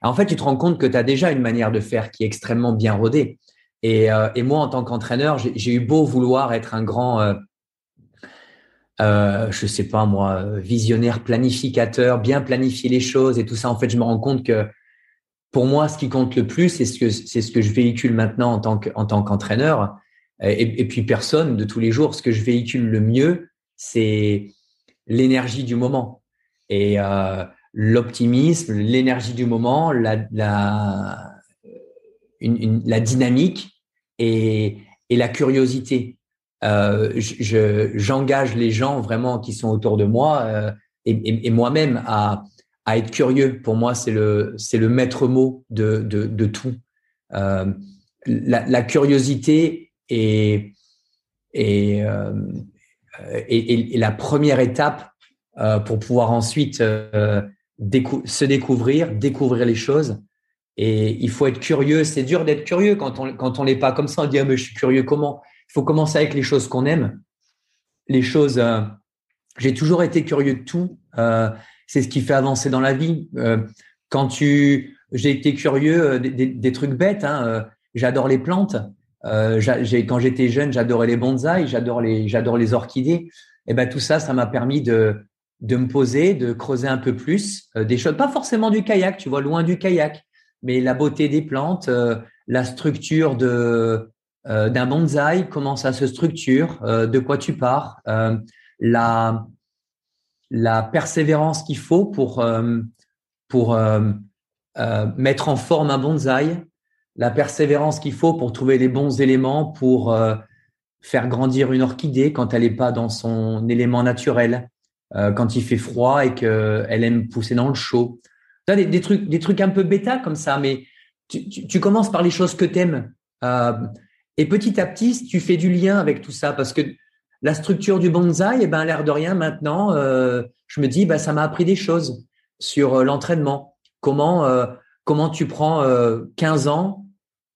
En fait, tu te rends compte que tu as déjà une manière de faire qui est extrêmement bien rodée. Et, et moi, en tant qu'entraîneur, j'ai eu beau vouloir être un grand, euh, je sais pas moi, visionnaire, planificateur, bien planifier les choses et tout ça. En fait, je me rends compte que pour moi, ce qui compte le plus, c'est ce que c'est ce que je véhicule maintenant en tant que tant qu'entraîneur. Et, puis personne de tous les jours, ce que je véhicule le mieux, c'est l'énergie du moment. Et euh, l'optimisme, l'énergie du moment, la, la dynamique et, et, la curiosité. Euh, J'engage les gens vraiment qui sont autour de moi euh, et, moi-même à, à, être curieux. Pour moi, c'est le, le maître mot de, de, tout. Euh, la, curiosité est, est, euh, est, est, la première étape pour pouvoir ensuite euh, se découvrir, découvrir les choses. Et il faut être curieux. C'est dur d'être curieux quand on quand on n'est pas comme ça. On dit ah, mais je suis curieux comment? Faut commencer avec les choses qu'on aime. les choses. j'ai toujours été curieux de tout. c'est ce qui fait avancer dans la vie. quand tu, j'ai été curieux des, trucs bêtes. Hein, j'adore les plantes. quand j'étais jeune, j'adorais les bonsaïs, j'adore les, j'adore les orchidées. Et ben tout ça, ça m'a permis de de me poser, de creuser un peu plus euh, des choses, pas forcément du kayak, tu vois, loin du kayak, mais la beauté des plantes, euh, la structure de euh, d'un bonsaï, comment ça se structure, de quoi tu pars, la la persévérance qu'il faut pour pour mettre en forme un bonsaï, la persévérance qu'il faut pour trouver les bons éléments pour faire grandir une orchidée quand elle n'est pas dans son élément naturel. Euh, quand il fait froid et qu'elle aime pousser dans le chaud. Des, des, trucs, des trucs un peu bêta comme ça, mais tu, tu, commences par les choses que tu aimes. Euh, et petit à petit, tu fais du lien avec tout ça parce que la structure du bonsaï, eh ben, l'air de rien, maintenant, euh, je me dis, bah, ça m'a appris des choses sur euh, l'entraînement. Comment, euh, comment tu prends 15 ans,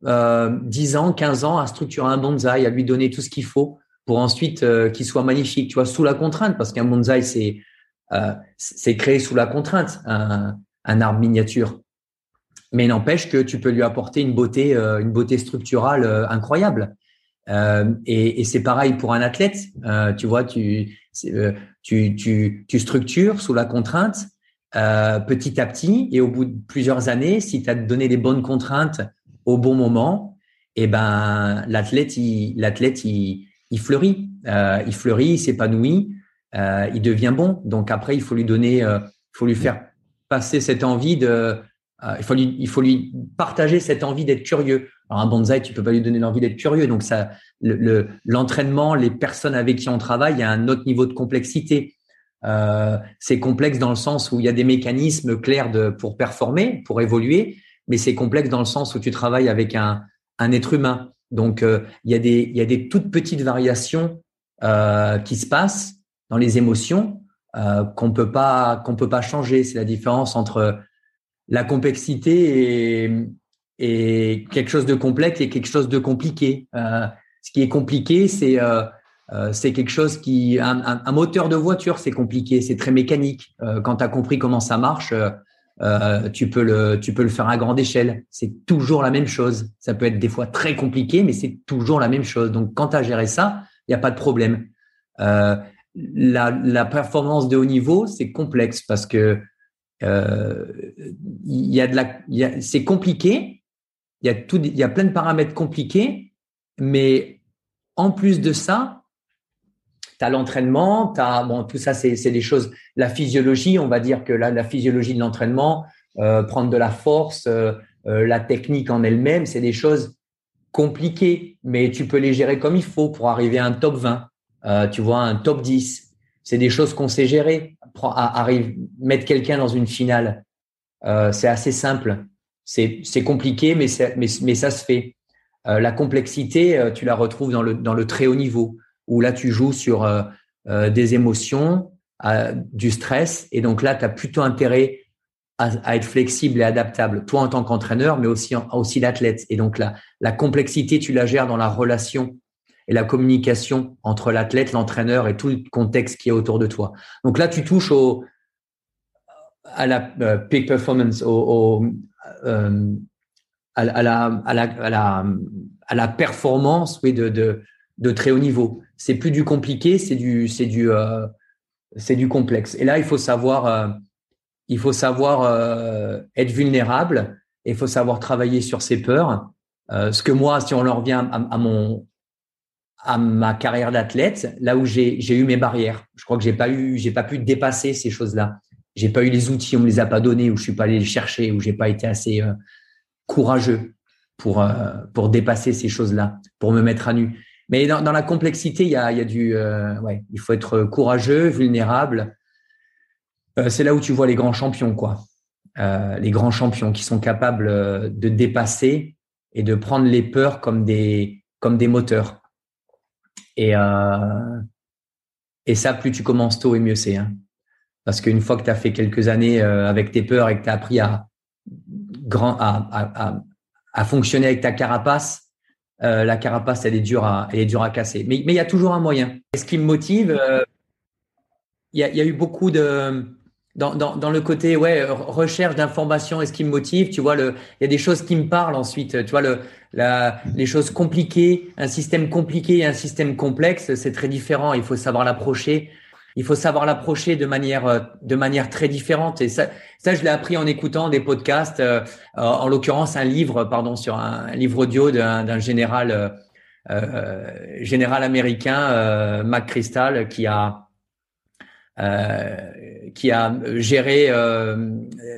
10 ans, 15 ans à structurer un bonsaï, à lui donner tout ce qu'il faut pour ensuite qu'il soit magnifique, tu vois, sous la contrainte, parce qu'un bonsaï, c'est c'est créé sous la contrainte, un, un arbre miniature. Mais n'empêche que tu peux lui apporter une beauté, euh, une beauté structurale euh, incroyable. et, et c'est pareil pour un athlète, tu vois, tu, tu, tu, tu structures sous la contrainte petit à petit, et au bout de plusieurs années, si tu as donné les bonnes contraintes au bon moment, et eh ben l'athlète, il, l'athlète, il, il fleurit, euh, il fleurit, il s'épanouit, euh, il devient bon. Donc après, il faut lui donner, euh, faut lui faire passer cette envie de, il faut lui, il faut lui partager cette envie d'être curieux. Alors un bonsaï, tu peux pas lui donner l'envie d'être curieux. Donc ça, le, l'entraînement, les personnes avec qui on travaille, il y a un autre niveau de complexité. c'est complexe dans le sens où il y a des mécanismes clairs de, pour performer, pour évoluer, mais c'est complexe dans le sens où tu travailles avec un, être humain. Donc, euh, il, y a des, il y a des toutes petites variations euh, qui se passent dans les émotions euh, qu'on peut qu'on peut pas changer. C'est la différence entre la complexité et, quelque chose de complexe et quelque chose de compliqué. Euh, ce qui est compliqué, c'est euh, c'est quelque chose qui un, moteur de voiture, c'est compliqué, c'est très mécanique. quand tu as compris comment ça marche, euh, tu peux le tu peux le faire à grande échelle. C'est toujours la même chose. Ça peut être des fois très compliqué, mais c'est toujours la même chose. Donc quand tu as géré ça, il n'y a pas de problème. Euh, la, la, performance de haut niveau, c'est complexe parce que euh, il y a de la, c'est compliqué. Il y a y a plein de paramètres compliqués, mais en plus de ça, tu as l'entraînement, tu bon, tout ça, c'est des choses. La physiologie, on va dire que la, la physiologie de l'entraînement, euh, prendre de la force, euh, euh, la technique en elle-même, c'est des choses compliquées, mais tu peux les gérer comme il faut pour arriver à un top 20, euh, tu vois, un top 10. C'est des choses qu'on sait gérer. Arrive, mettre quelqu'un dans une finale, euh, c'est assez simple. C'est compliqué, mais, ça se fait. la complexité, tu la retrouves dans le, très haut niveau où là, tu joues sur euh, euh, des émotions, du stress. Et donc là, tu as plutôt intérêt à, être flexible et adaptable, toi en tant qu'entraîneur, mais aussi, l'athlète. Et donc la, la complexité, tu la gères dans la relation et la communication entre l'athlète, l'entraîneur et tout le contexte qui est autour de toi. Donc là, tu touches au, à la euh, peak performance, au, à, la, à, la, à, la, à, la, performance oui, de, de, de très haut niveau c'est plus du compliqué, c'est du, c'est du, euh, c'est du complexe. Et là, il faut savoir, euh, il faut savoir euh, être vulnérable. Il faut savoir travailler sur ses peurs. ce que moi, si on en revient à, mon, à ma carrière d'athlète, là où j'ai, eu mes barrières, je crois que j'ai pas eu, j'ai pas pu dépasser ces choses-là. J'ai pas eu les outils, on me les a pas donnés, ou je suis pas allé les chercher, ou j'ai pas été assez courageux pour pour dépasser ces choses-là, pour me mettre à nu. Mais dans, la complexité, il y a, du, euh, ouais, il faut être courageux, vulnérable. Euh, c'est là où tu vois les grands champions, quoi. Euh, les grands champions qui sont capables euh, de dépasser et de prendre les peurs comme des moteurs. Et, euh, et ça, plus tu commences tôt et mieux c'est. Hein. Parce qu'une fois que tu as fait quelques années euh, avec tes peurs et que tu as appris à, grand, à, à, à, fonctionner avec ta carapace, la carapace, elle est dure à, elle est dure à casser. Mais il y a toujours un moyen. Et ce qui me motive, il y, a, y a eu beaucoup de dans, dans, dans, le côté ouais recherche d'informations et ce qui me motive tu vois il y a des choses qui me parlent ensuite tu vois le les choses compliquées un système compliqué et un système complexe c'est très différent. Il faut savoir l'approcher. Il faut savoir l'approcher de manière de manière très différente. Et ça ça je l'ai appris en écoutant des podcasts euh, en l'occurrence un livre pardon sur un, livre audio d'un général euh, euh, général américain euh, Mac Crystal qui a euh, qui a géré euh,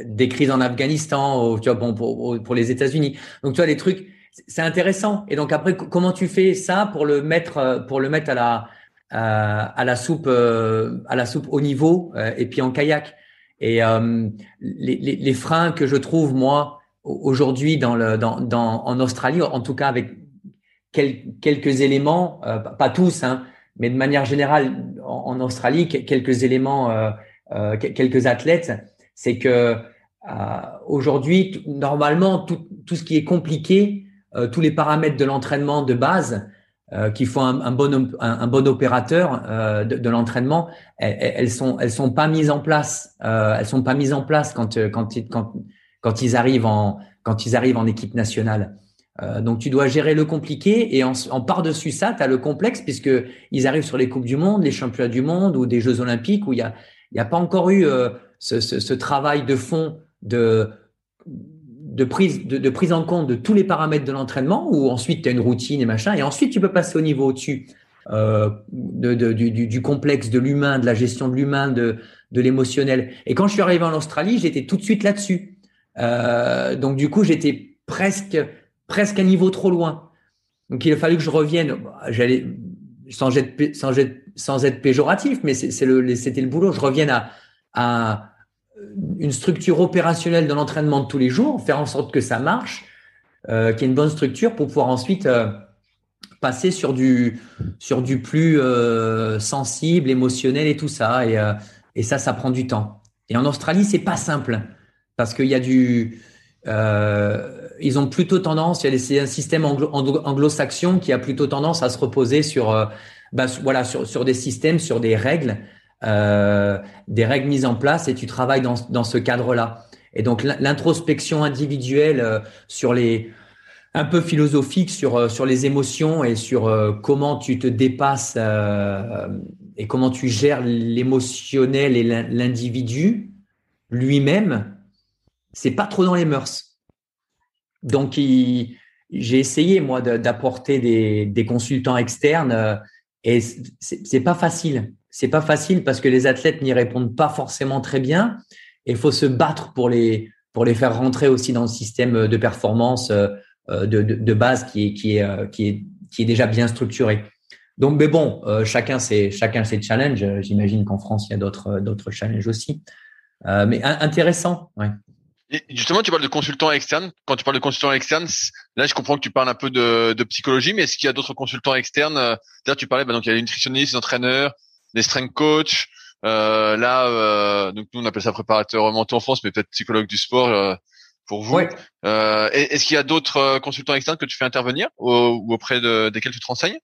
des crises en Afghanistan, tu vois, bon, pour, pour les États-Unis. Donc, tu vois, les trucs, c'est intéressant. Et donc après, comment tu fais ça pour le mettre, pour le mettre à la, à la soupe, à la soupe au niveau et puis en kayak? Et euh, les, les, les, freins que je trouve moi aujourd'hui dans le, dans, dans, en Australie, en tout cas avec quelques éléments, pas tous, hein, mais de manière générale, en, Australie, quelques éléments, euh, euh, quelques athlètes, c'est que euh, aujourd'hui, normalement, tout, tout, ce qui est compliqué, tous les paramètres de l'entraînement de base, qui font un, bon un, bon opérateur de, de l'entraînement, elles, elles, sont elles sont pas mises en place. elles sont pas mises en place quand quand quand quand ils arrivent en quand ils arrivent en équipe nationale. Euh, donc tu dois gérer le compliqué et en, en par-dessus ça, tu as le complexe puisque ils arrivent sur les Coupes du Monde, les Championnats du Monde ou des Jeux Olympiques où il n'y a, y a pas encore eu euh, ce, ce, ce, travail de fond de, de, prise, de, prise en compte de tous les paramètres de l'entraînement où ensuite tu as une routine et machin et ensuite tu peux passer au niveau au-dessus euh, de, du, du, complexe, de l'humain, de la gestion de l'humain, de, de l'émotionnel. Et quand je suis arrivé en Australie, j'étais tout de suite là-dessus. Euh, donc du coup, j'étais presque presque un niveau trop loin. Donc il a fallu que je revienne. J'allais sans être, sans, sans être péjoratif, mais c'est le, c'était le boulot. Je revienne à, à une structure opérationnelle de l'entraînement de tous les jours, faire en sorte que ça marche, euh, qu'il y ait une bonne structure pour pouvoir ensuite euh, passer sur du sur du plus euh, sensible, émotionnel et tout ça. Et, euh, et ça, ça prend du temps. Et en Australie, c'est pas simple parce qu'il y a du euh, ils ont plutôt tendance, il y a un système anglo-saxon qui a plutôt tendance à se reposer sur, euh, bah, voilà, sur, sur, des systèmes, sur des règles, euh, des règles mises en place et tu travailles dans, dans ce cadre-là. Et donc l'introspection individuelle euh, sur les un peu philosophique sur euh, sur les émotions et sur comment tu te dépasses et comment tu gères l'émotionnel et l'individu lui-même, c'est pas trop dans les mœurs. Donc, j'ai essayé, moi, d'apporter des, des, consultants externes et c'est pas facile. C'est pas facile parce que les athlètes n'y répondent pas forcément très bien et il faut se battre pour les, pour les faire rentrer aussi dans le système de performance euh, de, de, de base qui est, qui, est, qui, est, qui est déjà bien structuré. Donc, mais bon, euh, chacun ses, chacun ses challenges. J'imagine qu'en France, il y a d'autres, d'autres challenges aussi. Euh, mais intéressant, ouais. Justement, tu parles de consultants externes. Quand tu parles de consultants externes, là, je comprends que tu parles un peu de, de psychologie, mais est-ce qu'il y a d'autres consultants externes? D'ailleurs, tu parlais, bah, donc il y a les nutritionnistes, les entraîneurs, les strength coach. Euh, là, euh, donc nous on appelle ça préparateur mental en France, mais peut-être psychologue du sport euh, pour vous. Est-ce qu'il y a d'autres consultants externes que tu fais intervenir ou, ou auprès de, desquels tu te renseignes?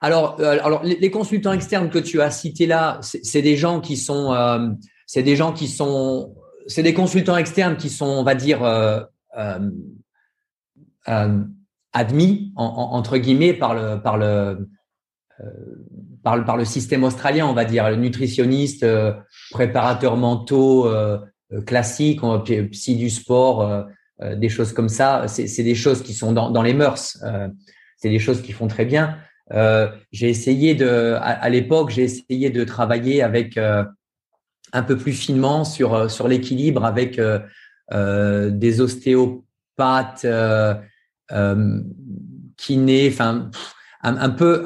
Alors, alors les, consultants externes que tu as cités là, c'est des gens qui sont, c'est des gens qui sont c'est des consultants externes qui sont, on va dire, euh, euh, euh admis entre guillemets par le par le par le, système australien, on va dire, nutritionniste, euh, préparateur mentaux classique, psy du sport, des choses comme ça. C'est des choses qui sont dans, les mœurs. c'est des choses qui font très bien. j'ai essayé de, à, l'époque, j'ai essayé de travailler avec un peu plus finement sur, euh, sur l'équilibre avec euh, euh, des ostéopathes, euh, euh, kinés, enfin un, un, peu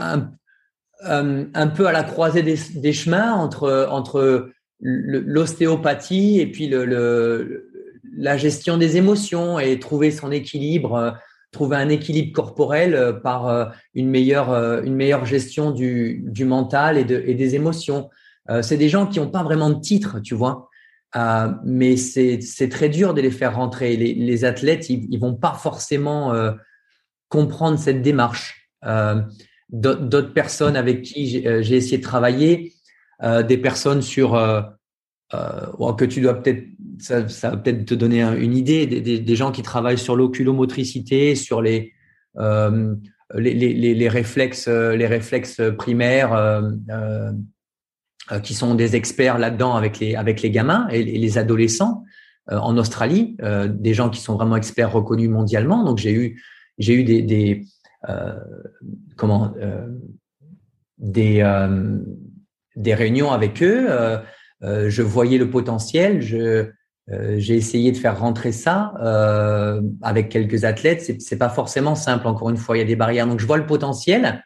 un, peu à la croisée des, chemins entre entre l'ostéopathie et puis la gestion des émotions et trouver son équilibre, trouver un équilibre corporel par une meilleure une meilleure gestion du, du mental et, de, et des émotions. Euh, c'est des gens qui n'ont pas vraiment de titre, tu vois. Euh, mais c'est très dur de les faire rentrer. Les, athlètes, ils, ils vont pas forcément euh, comprendre cette démarche. D'autres personnes avec qui j'ai essayé de travailler, des personnes sur que tu dois peut-être ça, va peut-être te donner une idée des, gens qui travaillent sur l'oculomotricité, sur les, euh, les, les, réflexes, les réflexes primaires, euh, euh, qui sont des experts là-dedans avec les, avec les gamins et les adolescents en Australie, des gens qui sont vraiment experts reconnus mondialement. Donc j'ai eu, j'ai eu des comment, des, des réunions avec eux. je voyais le potentiel. Je, euh, j'ai essayé de faire rentrer ça euh, avec quelques athlètes. C'est, pas forcément simple. Encore une fois, il y a des barrières. Donc, je vois le potentiel.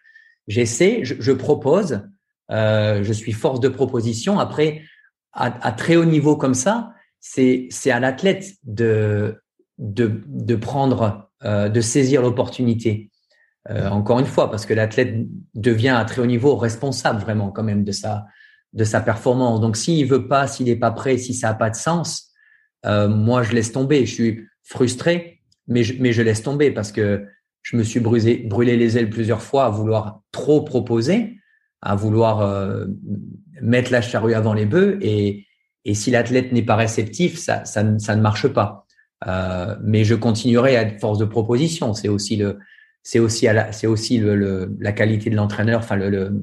J'essaie, je, propose. Euh, je suis force de proposition. Après, à, très haut niveau comme ça, c'est, c'est à l'athlète de, de, de prendre, euh, de saisir l'opportunité. Euh, encore une fois, parce que l'athlète devient à très haut niveau responsable vraiment quand même de sa de sa performance. Donc, s'il veut pas, s'il n'est pas prêt, si ça n'a pas de sens, euh, moi, je laisse tomber. Je suis frustré, mais je, mais je laisse tomber parce que je me suis brûlé, brûlé les ailes plusieurs fois à vouloir trop proposer, à vouloir euh, mettre la charrue avant les bœufs. Et, et si l'athlète n'est pas réceptif, ça, ça, ça, ne marche pas. Euh, mais je continuerai à être force de proposition. C'est aussi le, c'est aussi, c'est aussi le, le, la qualité de l'entraîneur, enfin le, le,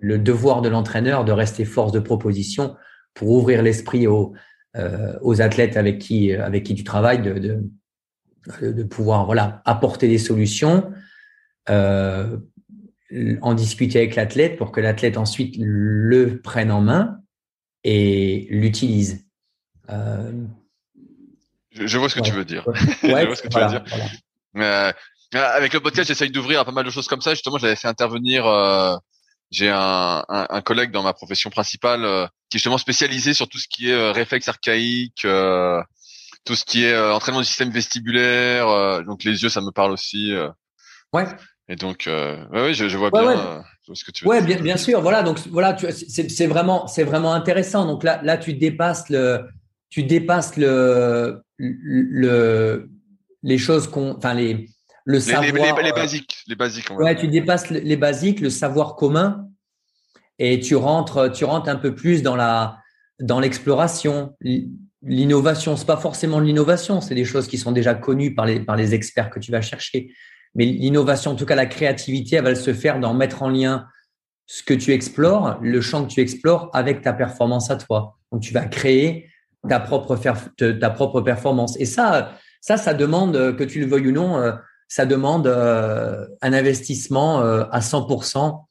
le devoir de l'entraîneur de rester force de proposition pour ouvrir l'esprit aux, euh, aux athlètes avec qui avec qui tu travailles de, de, de pouvoir voilà apporter des solutions, euh, en discuter avec l'athlète pour que l'athlète ensuite le prenne en main et l'utilise. Euh, je, vois ce que tu veux dire. (laughs) je vois ce que tu veux dire. Euh, avec le podcast, j'essaye d'ouvrir à pas mal de choses comme ça. Justement, j'avais fait intervenir euh, j'ai un, un, un, collègue dans ma profession principale euh, qui est justement spécialisé sur tout ce qui est euh, réflexe archaïque, euh, tout ce qui est entraînement du système vestibulaire. donc les yeux, ça me parle aussi. ouais. Et donc, ouais, je, je, vois bien ce que tu veux. Ouais, bien, bien sûr. Voilà, donc voilà, c'est vraiment, c'est vraiment intéressant. Donc là, là, tu dépasses le, tu dépasses le, le, les choses qu'on, enfin les le savoir. Les, basiques, les basiques. ouais, tu dépasses les basiques, le savoir commun, et tu rentres, tu rentres un peu plus dans la, dans l'exploration, l'innovation. C'est pas forcément l'innovation, c'est des choses qui sont déjà connues par les, par les experts que tu vas chercher. Mais l'innovation, en tout cas la créativité, elle va se faire dans mettre en lien ce que tu explores, le champ que tu explores avec ta performance à toi. Donc tu vas créer ta propre, ta propre performance. Et ça, ça, ça demande que tu le veuilles ou non euh, ça demande euh, un investissement euh, à 100%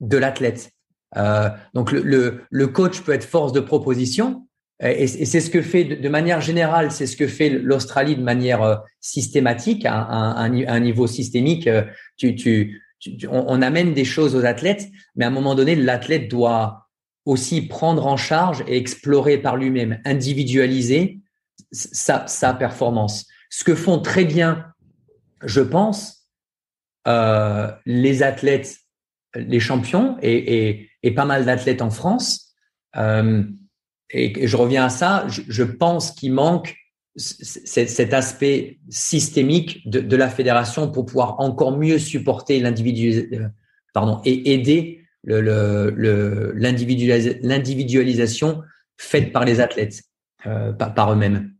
de l'athlète. Euh, donc le, le, coach peut être force de proposition et, c'est ce que fait de, manière générale, c'est ce que fait l'Australie de manière systématique, à, un, niveau systémique. Tu, tu, on, amène des choses aux athlètes, mais à un moment donné, l'athlète doit aussi prendre en charge et explorer par lui-même, individualiser sa, sa performance. Ce que font très bien je pense, euh, les athlètes, les champions et, pas mal d'athlètes en France. Euh, et, je reviens à ça, je, pense qu'il manque cet aspect systémique de, la fédération pour pouvoir encore mieux supporter l'individu, euh, pardon, et aider l'individualisation faite par les athlètes, par, par eux-mêmes.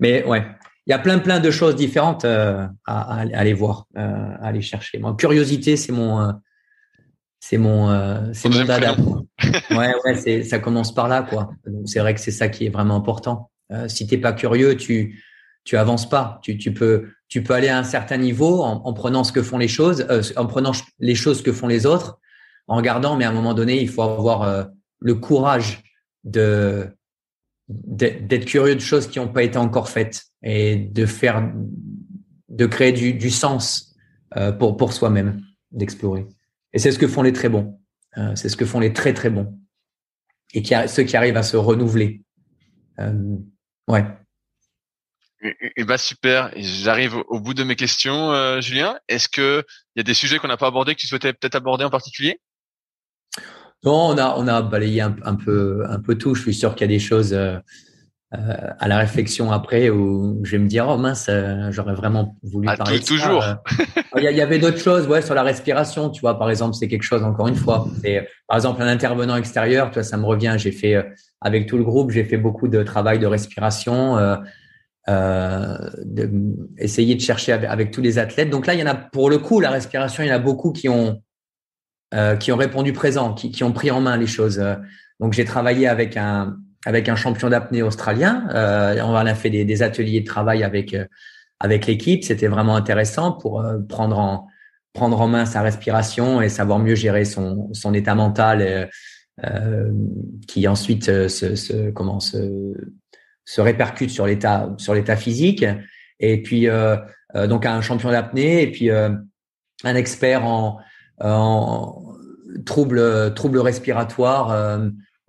Mais ouais, il y a plein plein de choses différentes euh, à, à, aller voir, euh, à aller chercher. Moi, curiosité, c'est mon euh, c'est mon euh, c'est mon dada. (laughs) ouais ouais, c'est ça commence par là quoi. C'est vrai que c'est ça qui est vraiment important. Euh, si t'es pas curieux, tu tu avances pas. Tu tu peux tu peux aller à un certain niveau en, en prenant ce que font les choses, en prenant les choses que font les autres, en regardant. Mais à un moment donné, il faut avoir le courage de d'être curieux de choses qui n'ont pas été encore faites et de faire, de créer du, du sens euh, pour, pour soi-même, d'explorer. Et c'est ce que font les très bons. Euh, c'est ce que font les très très bons. Et qui, ceux qui arrivent à se renouveler. Euh, ouais. Et, bah super. J'arrive au bout de mes questions, euh, Julien. Est-ce que il y a des sujets qu'on n'a pas abordés que tu souhaitais peut-être aborder en particulier? Non, on a on a balayé un, un, peu un peu tout. Je suis sûr qu'il y a des choses à la réflexion après où je vais me dire oh mince j'aurais vraiment voulu ah, parler toujours il y, avait d'autres choses ouais sur la respiration tu vois par exemple c'est quelque chose encore une fois c'est par exemple un intervenant extérieur tu vois ça me revient j'ai fait avec tout le groupe j'ai fait beaucoup de travail de respiration euh, de, essayer de chercher avec, tous les athlètes. Donc là, il y en a pour le coup, la respiration, il y en a beaucoup qui ont euh, qui ont répondu présent, qui, qui, ont pris en main les choses. Donc j'ai travaillé avec un avec un champion d'apnée australien. Euh, on a fait des, ateliers de travail avec euh, avec l'équipe. C'était vraiment intéressant pour euh, prendre en prendre en main sa respiration et savoir mieux gérer son son état mental, euh, qui ensuite se, se comment se se répercute sur l'état sur l'état physique. Et puis donc un champion d'apnée et puis un expert en, en troubles troubles respiratoires,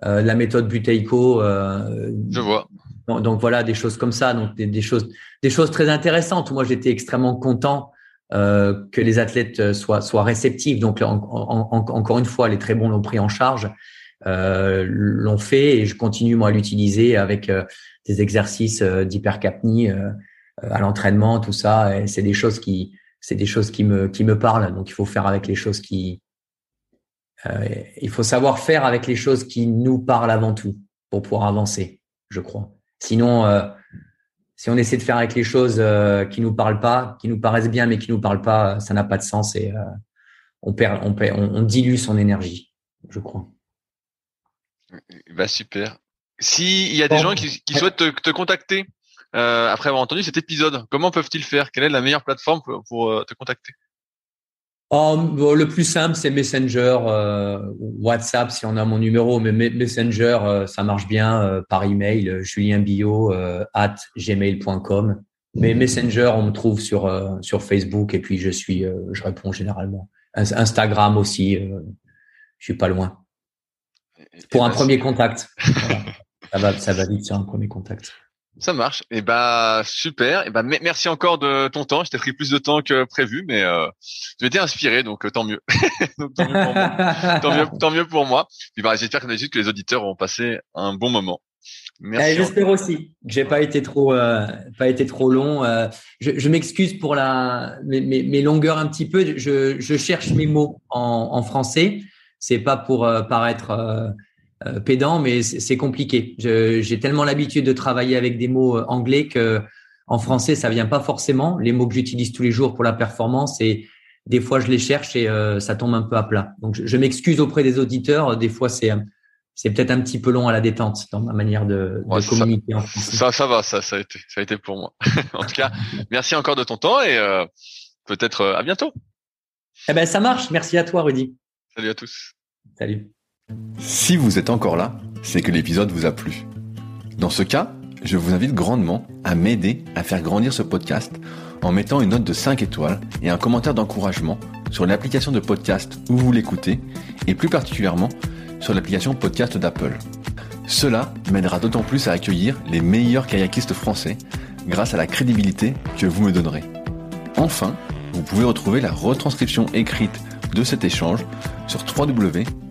la méthode Buteyko. Je vois. Donc, voilà des choses comme ça, donc des, choses des choses très intéressantes. Moi j'étais extrêmement content euh, que les athlètes soient soient réceptifs. Donc encore une fois, les très bons l'ont pris en charge, euh, l'ont fait et je continue moi à l'utiliser avec des exercices euh, d'hypercapnie euh, euh, à l'entraînement, tout ça. Et c'est des choses qui, c'est des choses qui me, qui me parlent. Donc, il faut faire avec les choses qui, il faut savoir faire avec les choses qui nous parlent avant tout pour pouvoir avancer, je crois. Sinon, si on essaie de faire avec les choses qui nous parlent pas, qui nous paraissent bien mais qui nous parlent pas, ça n'a pas de sens et on perd, on, perd, on, dilue son énergie, je crois. Bah super. S'il y a des gens qui, qui souhaitent te, contacter euh, après avoir entendu cet épisode, comment peuvent-ils faire? Quelle est la meilleure plateforme pour, euh, te contacter? Oh, Le plus simple, c'est Messenger, euh, WhatsApp si on a mon numéro, mais Messenger, euh, ça marche bien euh, par email, julienbio at gmail.com. Mais Messenger, on me trouve sur sur Facebook et puis je suis, je réponds généralement. Instagram aussi, je suis pas loin. Pour un premier contact. (laughs) ça va, ça va vite sur un premier contact. Ça marche. Et eh bah super. Et eh bah merci encore de ton temps. Je t'ai pris plus de temps que prévu, mais euh, tu été inspiré, donc euh, tant mieux. (laughs) tant, mieux tant, mieux, tant mieux pour moi. Puis bah, j'espère que les auditeurs ont passé un bon moment. Merci. Eh, j'espère aussi que j'ai pas été trop euh, pas été trop long. Euh, je, je m'excuse pour la mes, mes, mes, longueurs un petit peu. Je, je cherche mes mots en, en français. C'est pas pour euh, paraître euh, pédant, mais c'est compliqué. J'ai tellement l'habitude de travailler avec des mots euh, anglais que en français, ça vient pas forcément. Les mots que j'utilise tous les jours pour la performance et des fois, je les cherche et euh, ça tombe un peu à plat. Donc, je, m'excuse auprès des auditeurs. Des fois, c'est c'est peut-être un petit peu long à la détente dans ma manière de, communiquer ça, en français. Ça, ça va, ça, ça a été, ça a été pour moi. (laughs) en tout cas, merci encore de ton temps et peut-être à bientôt. Eh ben, ça marche. Merci à toi, Rudy. Salut à tous. Salut. Si vous êtes encore là, c'est que l'épisode vous a plu. Dans ce cas, je vous invite grandement à m'aider à faire grandir ce podcast en mettant une note de 5 étoiles et un commentaire d'encouragement sur l'application de podcast où vous l'écoutez et plus particulièrement sur l'application podcast d'Apple. Cela m'aidera d'autant plus à accueillir les meilleurs kayakistes français grâce à la crédibilité que vous me donnerez. Enfin, vous pouvez retrouver la retranscription écrite de cet échange sur www